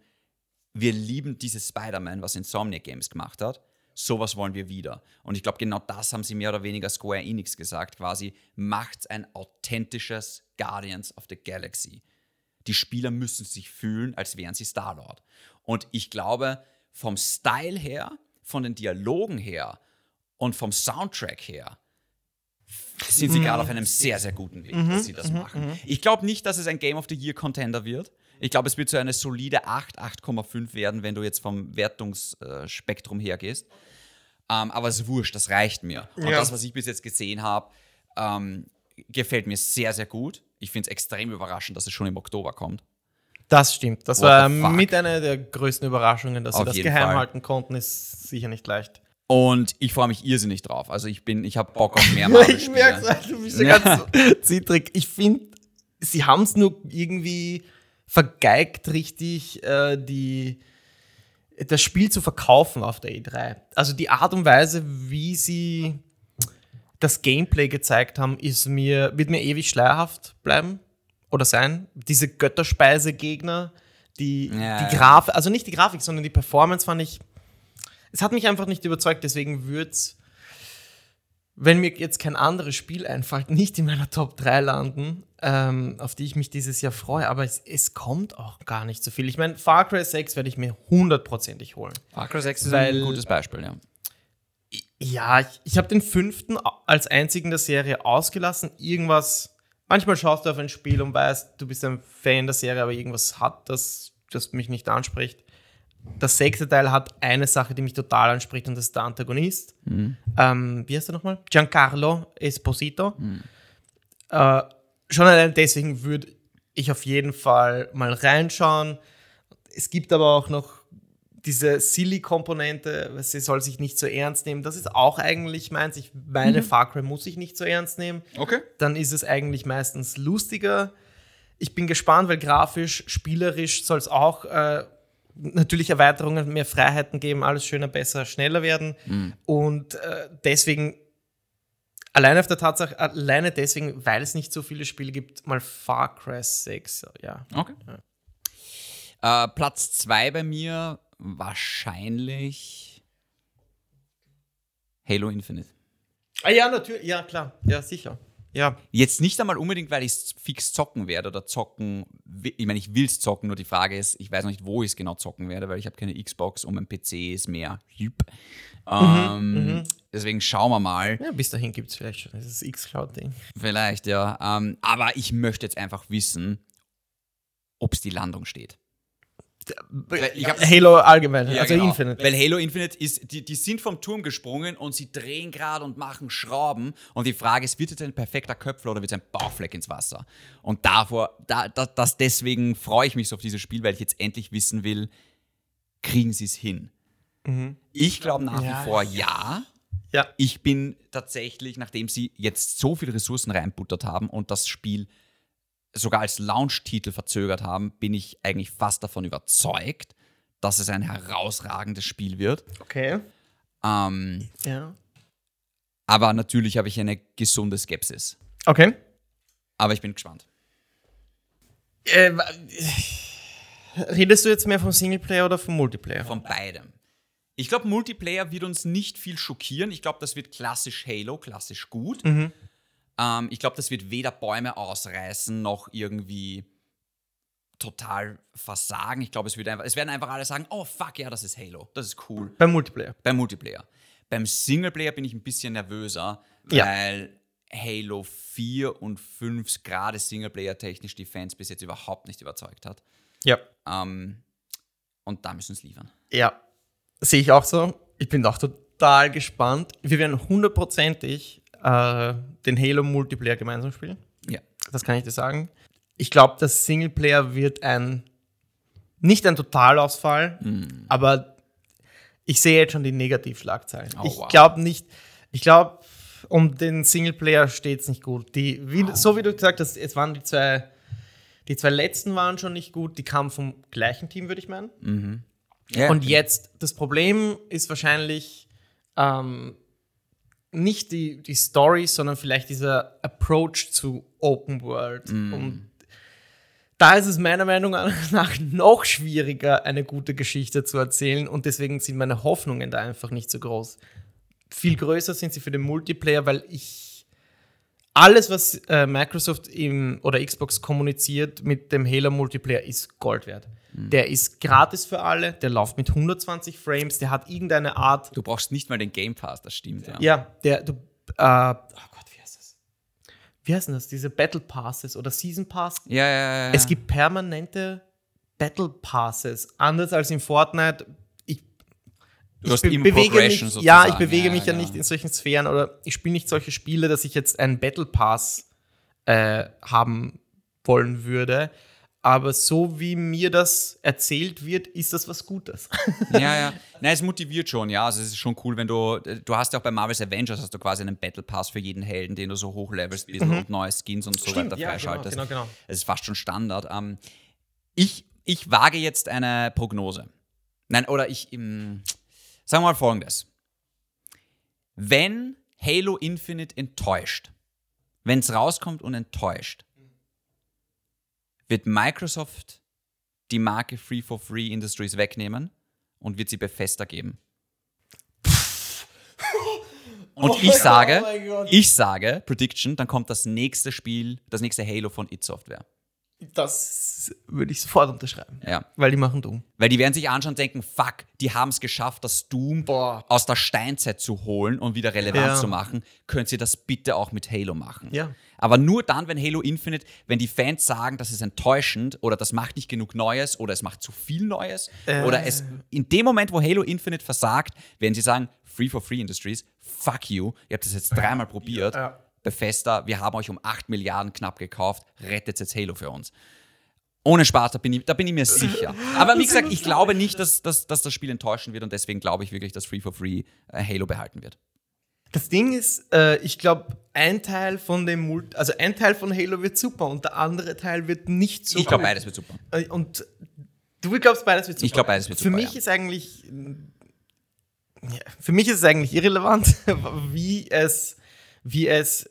wir lieben dieses Spider-Man, was Insomniac Games gemacht hat. Sowas wollen wir wieder. Und ich glaube, genau das haben sie mehr oder weniger Square Enix gesagt, quasi, macht ein authentisches Guardians of the Galaxy. Die Spieler müssen sich fühlen, als wären sie Star-Lord. Und ich glaube, vom Style her, von den Dialogen her und vom Soundtrack her sind sie gerade auf einem sehr, sehr guten Weg, dass sie das machen. Ich glaube nicht, dass es ein Game of the Year Contender wird. Ich glaube, es wird so eine solide 8, 8,5 werden, wenn du jetzt vom Wertungsspektrum hergehst. Ähm, aber es ist wurscht, das reicht mir. Und Ja. das, was ich bis jetzt gesehen habe, ähm, gefällt mir sehr, sehr gut. Ich finde es extrem überraschend, dass es schon im Oktober kommt. Das stimmt. Das What war mit einer der größten Überraschungen, dass Auf sie das geheim Fall. halten konnten, ist sicher nicht leicht. Und ich freue mich irrsinnig drauf. Also ich bin, ich habe Bock auf mehr ich Marvel-Spiele. merke du bist ja ganz zittrig. Ich finde, sie haben es nur irgendwie vergeigt, richtig äh, die, das Spiel zu verkaufen auf der E3. Also die Art und Weise, wie sie das Gameplay gezeigt haben, ist mir, wird mir ewig schleierhaft bleiben oder sein. Diese Götterspeise-Gegner, die, Ja, die. Grafik, also nicht die Grafik, sondern die Performance fand ich, es hat mich einfach nicht überzeugt, deswegen würde es wenn mir jetzt kein anderes Spiel einfällt, nicht in meiner Top 3 landen, ähm, auf die ich mich dieses Jahr freue. Aber es, es kommt auch gar nicht so viel. Ich meine, Far Cry 6 werde ich mir hundertprozentig holen. Far Cry 6 ist Weil- ein gutes Beispiel, ja. Ja, ich, ich habe den fünften als einzigen der Serie ausgelassen. Irgendwas, manchmal schaust du auf ein Spiel und weißt, du bist ein Fan der Serie, aber irgendwas hat das, das mich nicht anspricht. Das sechste Teil hat eine Sache, die mich total anspricht, und das ist der Antagonist. Ähm, wie heißt er nochmal? Giancarlo Esposito. Äh, schon allein deswegen würde ich auf jeden Fall mal reinschauen. Es gibt aber auch noch diese Silly-Komponente, sie soll sich nicht so ernst nehmen. Das ist auch eigentlich meins. Ich meine, Far Cry muss ich nicht so ernst nehmen. Okay. Dann ist es eigentlich meistens lustiger. Ich bin gespannt, weil grafisch, spielerisch soll es auch äh, natürlich Erweiterungen, mehr Freiheiten geben, alles schöner, besser, schneller werden. Und äh, deswegen, alleine auf der Tatsache, alleine deswegen, weil es nicht so viele Spiele gibt, mal Far Cry 6, ja. Okay. Äh, Platz 2 bei mir wahrscheinlich Halo Infinite. Ah ja, natürlich, ja klar, ja sicher. Ja, Jetzt nicht einmal unbedingt, weil ich es fix zocken werde oder zocken. Ich meine, ich will es zocken, nur die Frage ist, ich weiß noch nicht, wo ich es genau zocken werde, weil ich habe keine Xbox und mein PC ist mehr hüb. Ähm, Deswegen schauen wir mal. ja bis dahin gibt es vielleicht schon dieses X-Cloud-Ding. Vielleicht, ja. Ähm, aber ich möchte jetzt einfach wissen, ob es die Landung steht. Ich hab- Halo allgemein, Ja, also genau. Infinite. Weil Halo Infinite ist, die, die sind vom Turm gesprungen und sie drehen gerade und machen Schrauben. Und die Frage ist, wird es ein perfekter Köpfler oder wird es ein Bauchfleck ins Wasser? Und davor, da, da, das deswegen freue ich mich so auf dieses Spiel, weil ich jetzt endlich wissen will, kriegen sie es hin? Ich glaube nach Ja. wie vor ja. Ja. Ich bin tatsächlich, nachdem sie jetzt so viele Ressourcen reinbuttert haben und das Spiel sogar als Launch-Titel verzögert haben, bin ich eigentlich fast davon überzeugt, dass es ein herausragendes Spiel wird. Okay. Ähm, Ja. aber natürlich habe ich eine gesunde Skepsis. Okay. Aber ich bin gespannt. Äh, redest du jetzt mehr vom Singleplayer oder vom Multiplayer? Von beidem. Ich glaube, Multiplayer wird uns nicht viel schockieren. Ich glaube, das wird klassisch Halo, klassisch gut. Ähm, ich glaube, das wird weder Bäume ausreißen noch irgendwie total versagen. Ich glaube, es, wird einfach, es werden einfach alle sagen, oh fuck, ja, das ist Halo. Das ist cool. Beim Multiplayer. Beim Multiplayer. Beim Singleplayer bin ich ein bisschen nervöser, Ja. weil Halo 4 und 5 gerade Singleplayer-technisch die Fans bis jetzt überhaupt nicht überzeugt hat. Ja. Ähm, und da müssen sie liefern. Ja. Sehe ich auch so. Ich bin auch total gespannt. Wir werden hundertprozentig äh, den Halo Multiplayer gemeinsam spielen. Ja. Das kann ich dir sagen. Ich glaube, das Singleplayer wird ein nicht ein Totalausfall, aber ich sehe jetzt schon die Negativschlagzeilen. Oh, ich wow. glaube nicht, ich glaube, um den Singleplayer steht es nicht gut. Die, wie, So wie du gesagt hast, es waren die zwei, die zwei letzten waren schon nicht gut, die kamen vom gleichen Team, würde ich meinen. ja. Und jetzt, das Problem ist wahrscheinlich ähm, nicht die, die Story, sondern vielleicht dieser Approach zu Open World. Und da ist es meiner Meinung nach noch schwieriger, eine gute Geschichte zu erzählen. Und deswegen sind meine Hoffnungen da einfach nicht so groß. Viel größer sind sie für den Multiplayer, weil ich alles, was äh, Microsoft im, oder Xbox kommuniziert mit dem Halo Multiplayer, ist Gold wert. Der ist gratis für alle, der läuft mit 120 Frames, der hat irgendeine Art. Du brauchst nicht mal den Game Pass, das stimmt. Ja. Ja, der, du, äh, oh Gott, wie heißt das? Wie heißen das? Diese Battle Passes oder Season Pass? Ja, ja, ja. Es gibt permanente Battle Passes, anders als in Fortnite. Du hast be- immer bewege mich, ja, ich sozusagen. bewege Ja, mich ja, genau. nicht in solchen Sphären oder ich spiele nicht solche Spiele, dass ich jetzt einen Battle Pass äh, haben wollen würde. Aber so wie mir das erzählt wird, ist das was Gutes. ja, ja. Nein, es motiviert schon, ja. Also es ist schon cool, wenn du, du hast ja auch bei Marvel's Avengers hast du quasi einen Battle Pass für jeden Helden, den du so hochlevelst bisschen und neue Skins und so weiter ja, freischaltest. genau, genau. Es ist fast schon Standard. Ähm, ich, ich wage jetzt eine Prognose. Nein, oder ich, ähm, sagen wir mal folgendes. Wenn Halo Infinite enttäuscht, wenn es rauskommt und enttäuscht, wird Microsoft die Marke Free for Free Industries wegnehmen und wird sie Bethesda geben. Und Oh ich mein sage, oh ich sage, Prediction, dann kommt das nächste Spiel, das nächste Halo von It Software. Das würde ich sofort unterschreiben. Ja. Weil die machen dumm. Weil die werden sich anschauen und denken, fuck, die haben es geschafft, das Doom Boah. aus der Steinzeit zu holen und wieder relevant Ja. zu machen. Können sie das bitte auch mit Halo machen? Ja. Aber nur dann, wenn Halo Infinite, wenn die Fans sagen, das ist enttäuschend oder das macht nicht genug Neues oder es macht zu viel Neues Äh. oder es in dem Moment, wo Halo Infinite versagt, werden sie sagen, Free for Free Industries, fuck you, ihr habt das jetzt dreimal probiert. Ja. Bethesda, wir haben euch um 8 Milliarden knapp gekauft, rettet jetzt Halo für uns. Ohne Spaß, da bin ich, da bin ich mir sicher. Aber wie gesagt, ich glaube nicht, dass, dass, dass das Spiel enttäuschen wird und deswegen glaube ich wirklich, dass Free for Free äh, Halo behalten wird. Das Ding ist, äh, ich glaube, ein Teil von dem Mult also ein Teil von Halo wird super und der andere Teil wird nicht so Ich glaube, beides wird super. Äh, Und du glaubst, beides wird super. Ich glaube, beides wird Für super, mich ja. ist eigentlich. Ja, für mich ist es eigentlich irrelevant, wie es, wie es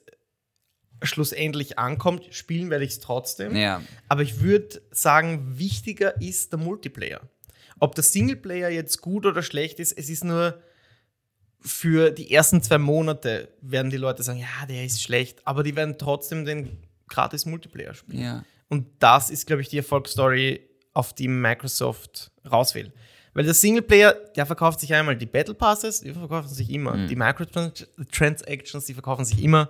schlussendlich ankommt. Spielen werde ich es trotzdem. Ja. Aber ich würde sagen, wichtiger ist der Multiplayer. Ob der Singleplayer jetzt gut oder schlecht ist, es ist nur für die ersten zwei Monate werden die Leute sagen, ja, der ist schlecht, aber die werden trotzdem den gratis Multiplayer spielen. Ja. Und das ist, glaube ich, die Erfolgsstory, auf die Microsoft raus will. Weil der Singleplayer, der verkauft sich einmal. Die Battle Passes, die verkaufen sich immer. Die Microtransactions, die verkaufen sich immer.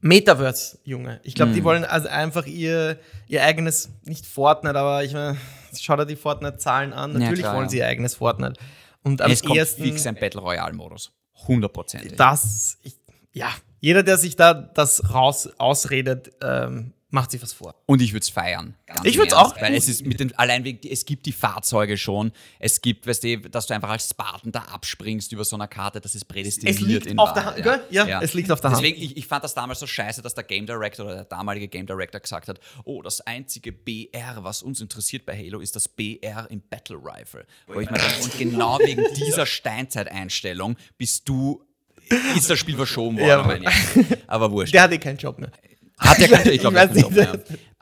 Metaverse, Junge. Ich glaube, die wollen also einfach ihr, ihr eigenes, nicht Fortnite, aber ich meine, schau dir die Fortnite-Zahlen an. Natürlich klar, wollen ja. sie ihr eigenes Fortnite. Und am Es kommt ersten, fix ein Battle Royale-Modus. 100%. das, ich, ja, jeder, der sich da das raus ausredet, ähm, macht sich was vor. Und ich würde es feiern. ganz Ich im würd's Ernst, auch Weil es ist mit den, allein wegen, es gibt die Fahrzeuge schon. Es gibt, weißt du, dass du einfach als Spartan da abspringst über so einer Karte, das ist prädestiniert. Es liegt in auf der Hand, gell? Ja, es liegt auf der Hand. Deswegen, ich, ich fand das damals so scheiße, dass der Game Director oder der damalige Game Director gesagt hat, oh, das einzige BR, was uns interessiert bei Halo, ist das BR im Battle Rifle. Wo ich mir denke, und genau wegen dieser Steinzeiteinstellung bist du, ist das Spiel verschoben worden, Ja. Aber wurscht. Der hat eh keinen Job mehr. Hat ja keinen, ich glaube, ich nicht.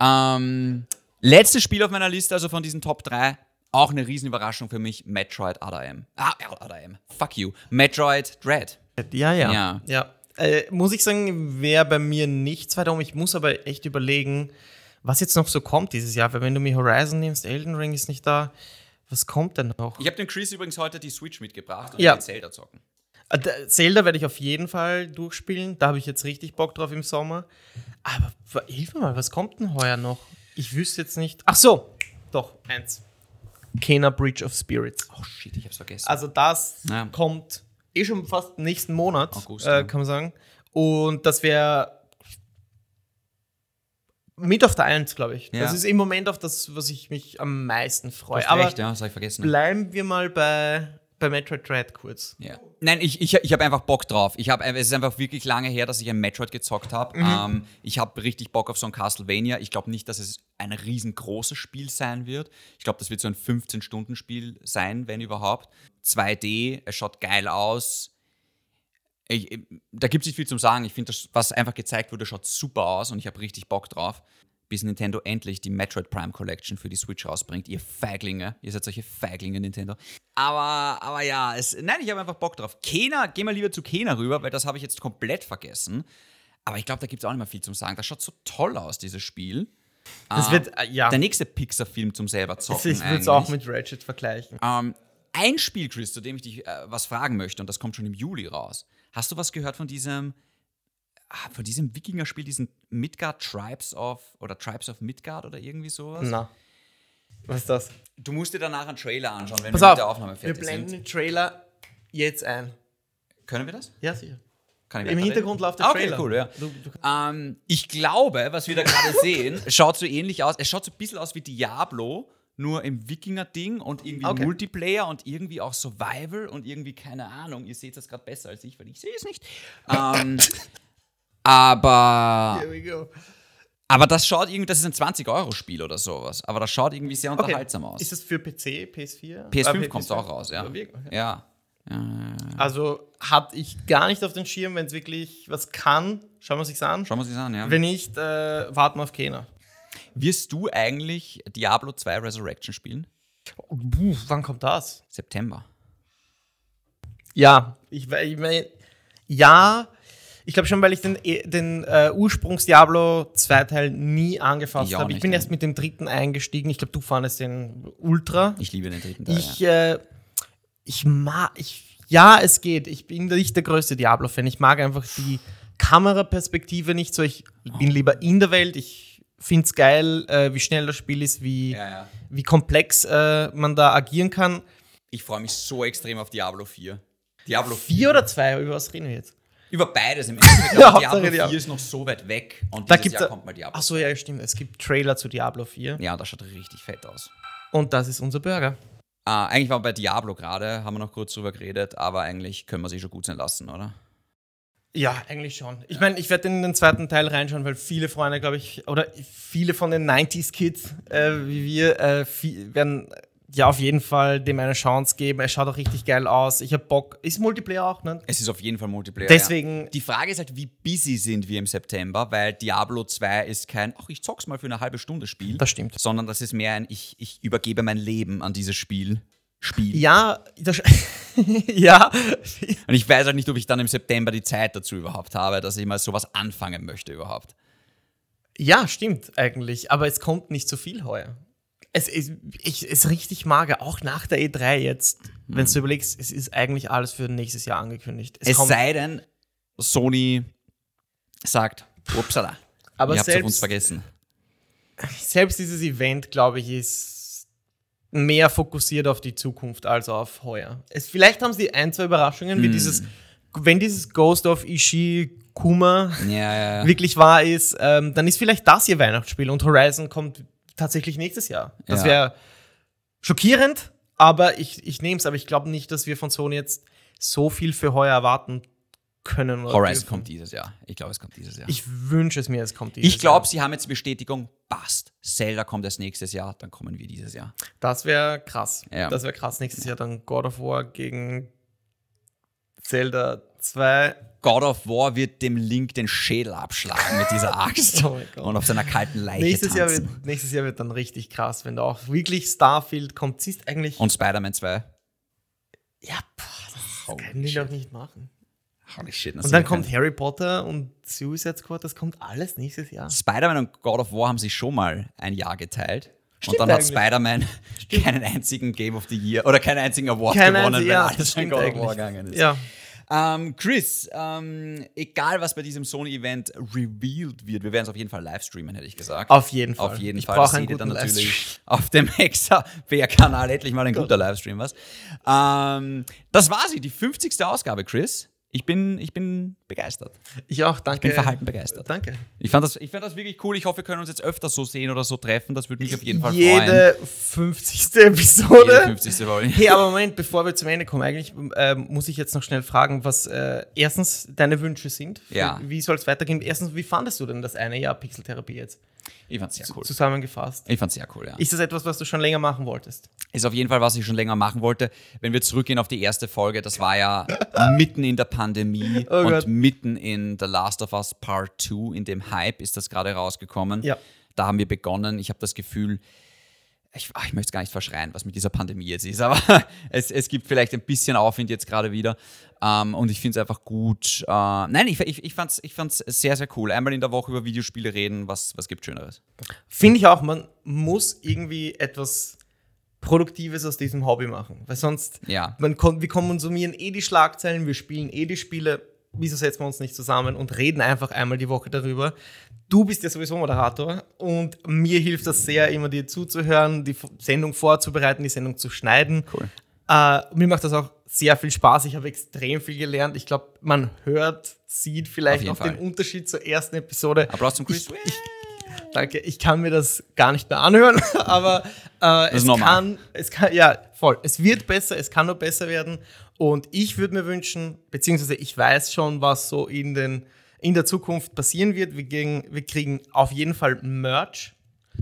ja. ähm, Letztes Spiel auf meiner Liste, also von diesen Top 3, auch eine Riesenüberraschung für mich, Metroid Other M. Ah, Other M. Fuck you. Metroid Dread. Ja, ja. Ja. ja. Äh, muss ich sagen, wäre bei mir nichts weiter um. Ich muss aber echt überlegen, was jetzt noch so kommt dieses Jahr. Weil wenn du mir Horizon nimmst, Elden Ring ist nicht da. Was kommt denn noch? Ich habe dem Chris übrigens heute die Switch mitgebracht und Ja. ja. Zelda zocken. Da- Zelda werde ich auf jeden Fall durchspielen. Da habe ich jetzt richtig Bock drauf im Sommer. Aber hilf mir mal, was kommt denn heuer noch? Ich wüsste jetzt nicht. Ach so, doch, eins. Kena Bridge of Spirits. Oh shit, ich hab's vergessen. Also das Ja. kommt eh schon fast nächsten Monat, August, äh, kann man sagen. Und das wäre mit auf der Eins, glaube ich. Ja. Das ist im Moment auf das, was ich mich am meisten freue. Aber recht, ja, das hab ich vergessen. bleiben wir mal bei, bei Metroid Dread kurz. Ja. Nein, ich, ich, ich habe einfach Bock drauf. Ich hab, es ist einfach wirklich lange her, dass ich ein Metroid gezockt habe. Mhm. Ähm, ich habe richtig Bock auf so ein Castlevania. Ich glaube nicht, dass es ein riesengroßes Spiel sein wird. Ich glaube, das wird so ein 15-Stunden-Spiel sein, wenn überhaupt. 2D, es schaut geil aus. Ich, da gibt es nicht viel zum Sagen. Ich finde, das, was einfach gezeigt wurde, schaut super aus und ich habe richtig Bock drauf. Bis Nintendo endlich die Metroid Prime Collection für die Switch rausbringt. Ihr Feiglinge. Ihr seid solche Feiglinge, Nintendo. Aber, aber ja, es, nein, ich habe einfach Bock drauf. Kena, geh mal lieber zu Kena rüber, weil das habe ich jetzt komplett vergessen. Aber ich glaube, da gibt es auch nicht mehr viel zum Sagen. Das schaut so toll aus, dieses Spiel. Das Ah, wird, äh, ja, Der nächste Pixar-Film zum selber zocken. ich würde es auch mit Ratchet vergleichen. Ähm, ein Spiel, Chris, zu dem ich dich äh, was fragen möchte, und das kommt schon im Juli raus. Hast du was gehört von diesem, ah, von diesem Wikinger-Spiel, diesen Midgard Tribes of, oder Tribes of Midgard oder irgendwie sowas? Na. Was ist das? Du musst dir danach einen Trailer anschauen, wenn Pass wir auf, mit der Aufnahme wir fertig blenden sind. den Trailer jetzt ein. Können wir das? Ja, sicher. Kann ich Im? Hintergrund läuft der Ah, okay, Trailer. cool, ja. Du, du, Ähm, ich glaube, was wir da gerade sehen, schaut so ähnlich aus. Es schaut so ein bisschen aus wie Diablo, nur im Wikinger-Ding und irgendwie Okay. Multiplayer und irgendwie auch Survival und irgendwie, keine Ahnung, ihr seht das gerade besser als ich, weil ich sehe es nicht. ähm, aber, aber das schaut irgendwie, das ist ein 20-Euro-Spiel oder sowas. Aber das schaut irgendwie sehr Okay. unterhaltsam aus. Ist das für PC, PS4? PS5 Ah, kommt auch raus, ja. Okay. Ja. Also hatte ich gar nicht auf den Schirm, wenn es wirklich was kann, schauen wir sich's an. Schauen wir uns das an, ja. Wenn nicht, äh, warten wir auf Kena. Wirst du eigentlich Diablo 2 Resurrection spielen? Puh, wann kommt das? September. Ja, ich, ich, mein, Ja, ich glaube schon, weil ich den, eh, den äh, Ursprungs-Diablo 2 Teil nie angefasst habe. Ich bin ja. erst mit dem dritten eingestiegen. Ich glaube, du fandest den Ultra. Ich liebe den dritten Teil. Ich, äh, ich mag, ich, ja, es geht. Ich bin nicht der größte Diablo-Fan. Ich mag einfach die Kameraperspektive nicht so. Ich bin lieber in der Welt. Ich finde es geil, äh, wie schnell das Spiel ist, wie, ja, ja. wie komplex äh, man da agieren kann. Ich freue mich so extrem auf Diablo 4. Diablo 4. Vier oder zwei, über was reden wir jetzt? Über beides im Endeffekt. Ja, Diablo 4 Diablo. ist noch so weit weg. Und Da dieses Jahr kommt mal Diablo. Achso, ja, stimmt. Es gibt Trailer zu Diablo 4. Ja, das schaut richtig fett aus. Und das ist unser Burger. Äh, eigentlich waren wir bei Diablo gerade, haben wir noch kurz drüber geredet, aber eigentlich können wir sie schon gut sein lassen, oder? Ja, eigentlich schon. Ich meine, ich werde in den zweiten Teil reinschauen, weil viele Freunde, glaube ich, oder viele von den 90s-Kids äh, wie wir, äh, viel, werden ja auf jeden Fall dem eine Chance geben. Er schaut auch richtig geil aus. Ich habe Bock. Ist Multiplayer auch, ne? Es ist auf jeden Fall Multiplayer. Deswegen- Ja. Die Frage ist halt, wie busy sind wir im September, weil Diablo 2 ist kein, ach, ich zock's mal für eine halbe Stunde Spiel. Das stimmt. Sondern das ist mehr ein, ich, ich übergebe mein Leben an dieses Spiel. Spiel. Ja, das, ja, Und ich weiß halt nicht, ob ich dann im September die Zeit dazu überhaupt habe, dass ich mal sowas anfangen möchte überhaupt. ja, stimmt eigentlich. Aber es kommt nicht so viel heuer. Es ist, ich, ist richtig mager, auch nach der E3 jetzt. Wenn du überlegst, es ist eigentlich alles für nächstes Jahr angekündigt. Es kommt- sei denn, Sony sagt, upsala, aber ihr habt auf selbst, uns vergessen. selbst dieses Event, glaube ich, ist mehr fokussiert auf die Zukunft als auf heuer. Es, vielleicht haben sie ein, zwei Überraschungen, Hm. wie dieses, wenn dieses Ghost of Ishikuma Ja, ja, ja. wirklich wahr ist, ähm, dann ist vielleicht das ihr Weihnachtsspiel und Horizon kommt tatsächlich nächstes Jahr. Das Ja. wäre schockierend, aber ich, ich nehme es, aber ich glaube nicht, dass wir von Sony jetzt so viel für heuer erwarten können. oder Horizon dürfen. kommt dieses Jahr. Ich glaube, es kommt dieses Jahr. Ich wünsche es mir, es kommt dieses Ich glaube, Jahr. sie haben jetzt die Bestätigung, passt. Zelda kommt erst nächstes Jahr, dann kommen wir dieses Jahr. Das wäre krass. Ja. Das wäre krass. Nächstes Jahr dann God of War gegen Zelda 2. God of War wird dem Link den Schädel abschlagen mit dieser Axt Oh und auf seiner kalten Leiche Nächstes Jahr, tanzen. wird, nächstes Jahr wird dann richtig krass, wenn da auch wirklich Starfield kommt. Siehst eigentlich. Und Spider-Man 2. ja, boah, das Holy können die doch nicht machen. Holy shit. das Und dann kommt Harry Potter und Suicide Squad, das kommt alles nächstes Jahr. Spider-Man und God of War haben sich schon mal ein Jahr geteilt. Stimmt und dann hat eigentlich. Spider-Man keinen einzigen Game of the Year oder keinen einzigen Award Keine gewonnen, einzige- weil ja, alles an God of. War gegangen ist. Ja. Ähm, Chris, ähm, egal was bei diesem Sony-Event revealed wird, wir werden es auf jeden Fall live streamen, hätte ich gesagt. Auf jeden Fall. Auf jeden ich Fall. Das einen seht ihr guten dann natürlich Livestream. auf dem Hexa-BR-Kanal endlich mal ein guter Livestream, was? Ähm, das war sie, die 50. Ausgabe, Chris. Ich bin, ich bin begeistert. Ich auch, danke. bin verhalten begeistert. Danke. Ich fand, das, ich fand das wirklich cool. Ich hoffe, wir können uns jetzt öfter so sehen oder so treffen. Das würde mich auf jeden Fall freuen. Jede 50. Episode. Jede 50. Folge. Hey, aber Moment, bevor wir zum Ende kommen, eigentlich ähm, muss ich jetzt noch schnell fragen, was äh, erstens deine Wünsche sind. Für, Ja. Wie soll es weitergehen? Erstens, wie fandest du denn das eine Jahr Pixeltherapie jetzt? Ich fand's sehr cool. Zusammengefasst. Ich fand's sehr cool, ja. Ist das etwas, was du schon länger machen wolltest? Ist auf jeden Fall, was ich schon länger machen wollte. Wenn wir zurückgehen auf die erste Folge, das war ja mitten in der Pandemie Oh und Gott. mitten in The Last of Us Part 2, in dem Hype ist das gerade rausgekommen. Ja. Da haben wir begonnen. Ich habe das Gefühl, ich, ach, ich möchte es gar nicht verschreien, was mit dieser Pandemie jetzt ist, aber es, es gibt vielleicht ein bisschen Aufwind jetzt gerade wieder. Ähm, und ich finde es einfach gut. Äh, nein, ich, ich, ich fand es ich fand's sehr, sehr cool. Einmal in der Woche über Videospiele reden, was, was gibt Schöneres? Finde ich auch, man muss irgendwie etwas Produktives aus diesem Hobby machen. Weil sonst, Ja. man wir konsumieren eh die Schlagzeilen, wir spielen eh die Spiele. Wieso setzen wir uns nicht zusammen und reden einfach einmal die Woche darüber? Du bist ja sowieso Moderator und mir hilft das sehr, immer dir zuzuhören, die Sendung vorzubereiten, die Sendung zu schneiden. Cool. Äh, mir macht das auch sehr viel Spaß. Ich habe extrem viel gelernt. Ich glaube, man hört, sieht vielleicht auch den. Unterschied zur ersten Episode. Applaus zum Chris. Ich, ich, danke. Ich kann mir das gar nicht mehr anhören, aber äh, es, normal. kann, es kann, ja, voll. Es wird besser, es kann nur besser werden. Und ich würde mir wünschen, beziehungsweise ich weiß schon, was so in, den, in der Zukunft passieren wird. Wir, gehen, wir kriegen auf jeden Fall Merch.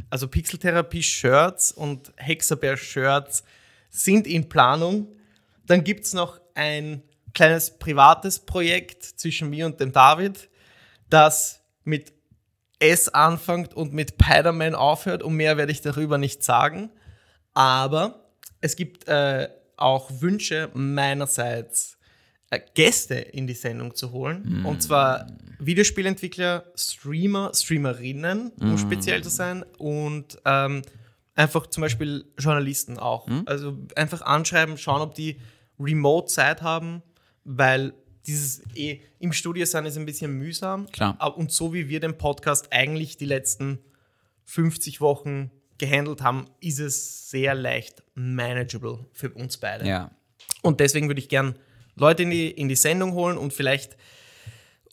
Also Pixeltherapie-Shirts und Hexabear-Shirts sind in Planung. Dann gibt es noch ein kleines privates Projekt zwischen mir und dem David, das mit S anfängt und mit Spider-Man aufhört. Und mehr werde ich darüber nicht sagen. Aber es gibt äh, auch Wünsche meinerseits, äh, Gäste in die Sendung zu holen. Und zwar Videospielentwickler, Streamer, Streamerinnen, um speziell zu sein. Und ähm, einfach zum Beispiel Journalisten auch. Also einfach anschreiben, schauen, ob die Remote-Zeit haben, weil dieses eh im Studio sein ist ein bisschen mühsam. Klar. Und so wie wir den Podcast eigentlich die letzten 50 Wochen gehandelt haben, ist es sehr leicht manageable für uns beide. Ja. Und deswegen würde ich gern Leute in die, in die Sendung holen und vielleicht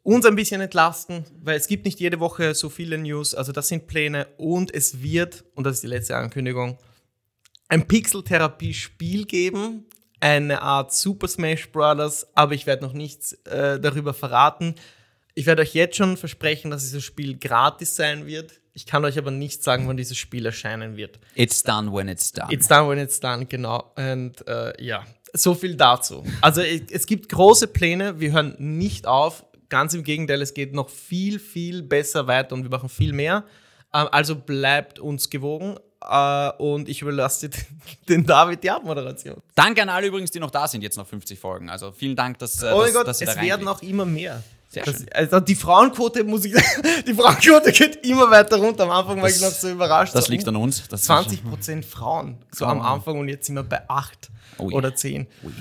uns ein bisschen entlasten, weil es gibt nicht jede Woche so viele News. Also das sind Pläne und es wird, und das ist die letzte Ankündigung, ein Pixel-Therapie-Spiel geben, eine Art Super Smash Bros., aber ich werde noch nichts äh, darüber verraten. Ich werde euch jetzt schon versprechen, dass dieses Spiel gratis sein wird. Ich kann euch aber nicht sagen, wann dieses Spiel erscheinen wird. It's done when it's done. It's done when it's done, genau. Und äh, ja, so viel dazu. Also es es gibt große Pläne, wir hören nicht auf. Ganz im Gegenteil, es geht noch viel, viel besser weiter und wir machen viel mehr. Ähm, also bleibt uns gewogen. Äh, und ich überlasse den David die Abmoderation. Danke an alle übrigens, die noch da sind, jetzt nach 50 Folgen. Also vielen Dank, dass, äh, Oh dass, Gott, dass ihr es da werden reinklickt. auch immer mehr. Sehr Das, schön. also die Frauenquote muss ich die Frauenquote geht immer weiter runter. Am Anfang war ich noch so überrascht. Das so, liegt oh, an uns. Das 20 Prozent Frauen so am Oh. Anfang und jetzt sind wir bei 8 Oh je. oder 10. Ui.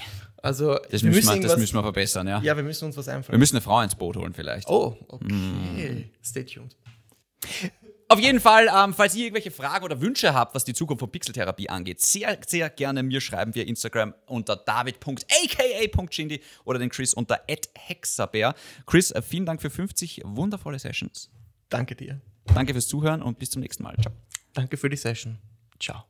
Also Das, wir müssen wir, das müssen wir verbessern, ja. Ja, wir müssen uns was Wir einfallen. müssen eine Frau ins Boot holen vielleicht. Oh, okay. Mm. Stay tuned. Auf jeden Fall, ähm, falls ihr irgendwelche Fragen oder Wünsche habt, was die Zukunft von Pixeltherapie angeht, sehr, sehr gerne mir schreiben via Instagram unter david.aka.chindi oder den Chris unter hexabär. Chris, äh, vielen Dank für 50 wundervolle Sessions. Danke dir. Danke fürs Zuhören und bis zum nächsten Mal. Ciao. Danke für die Session. Ciao.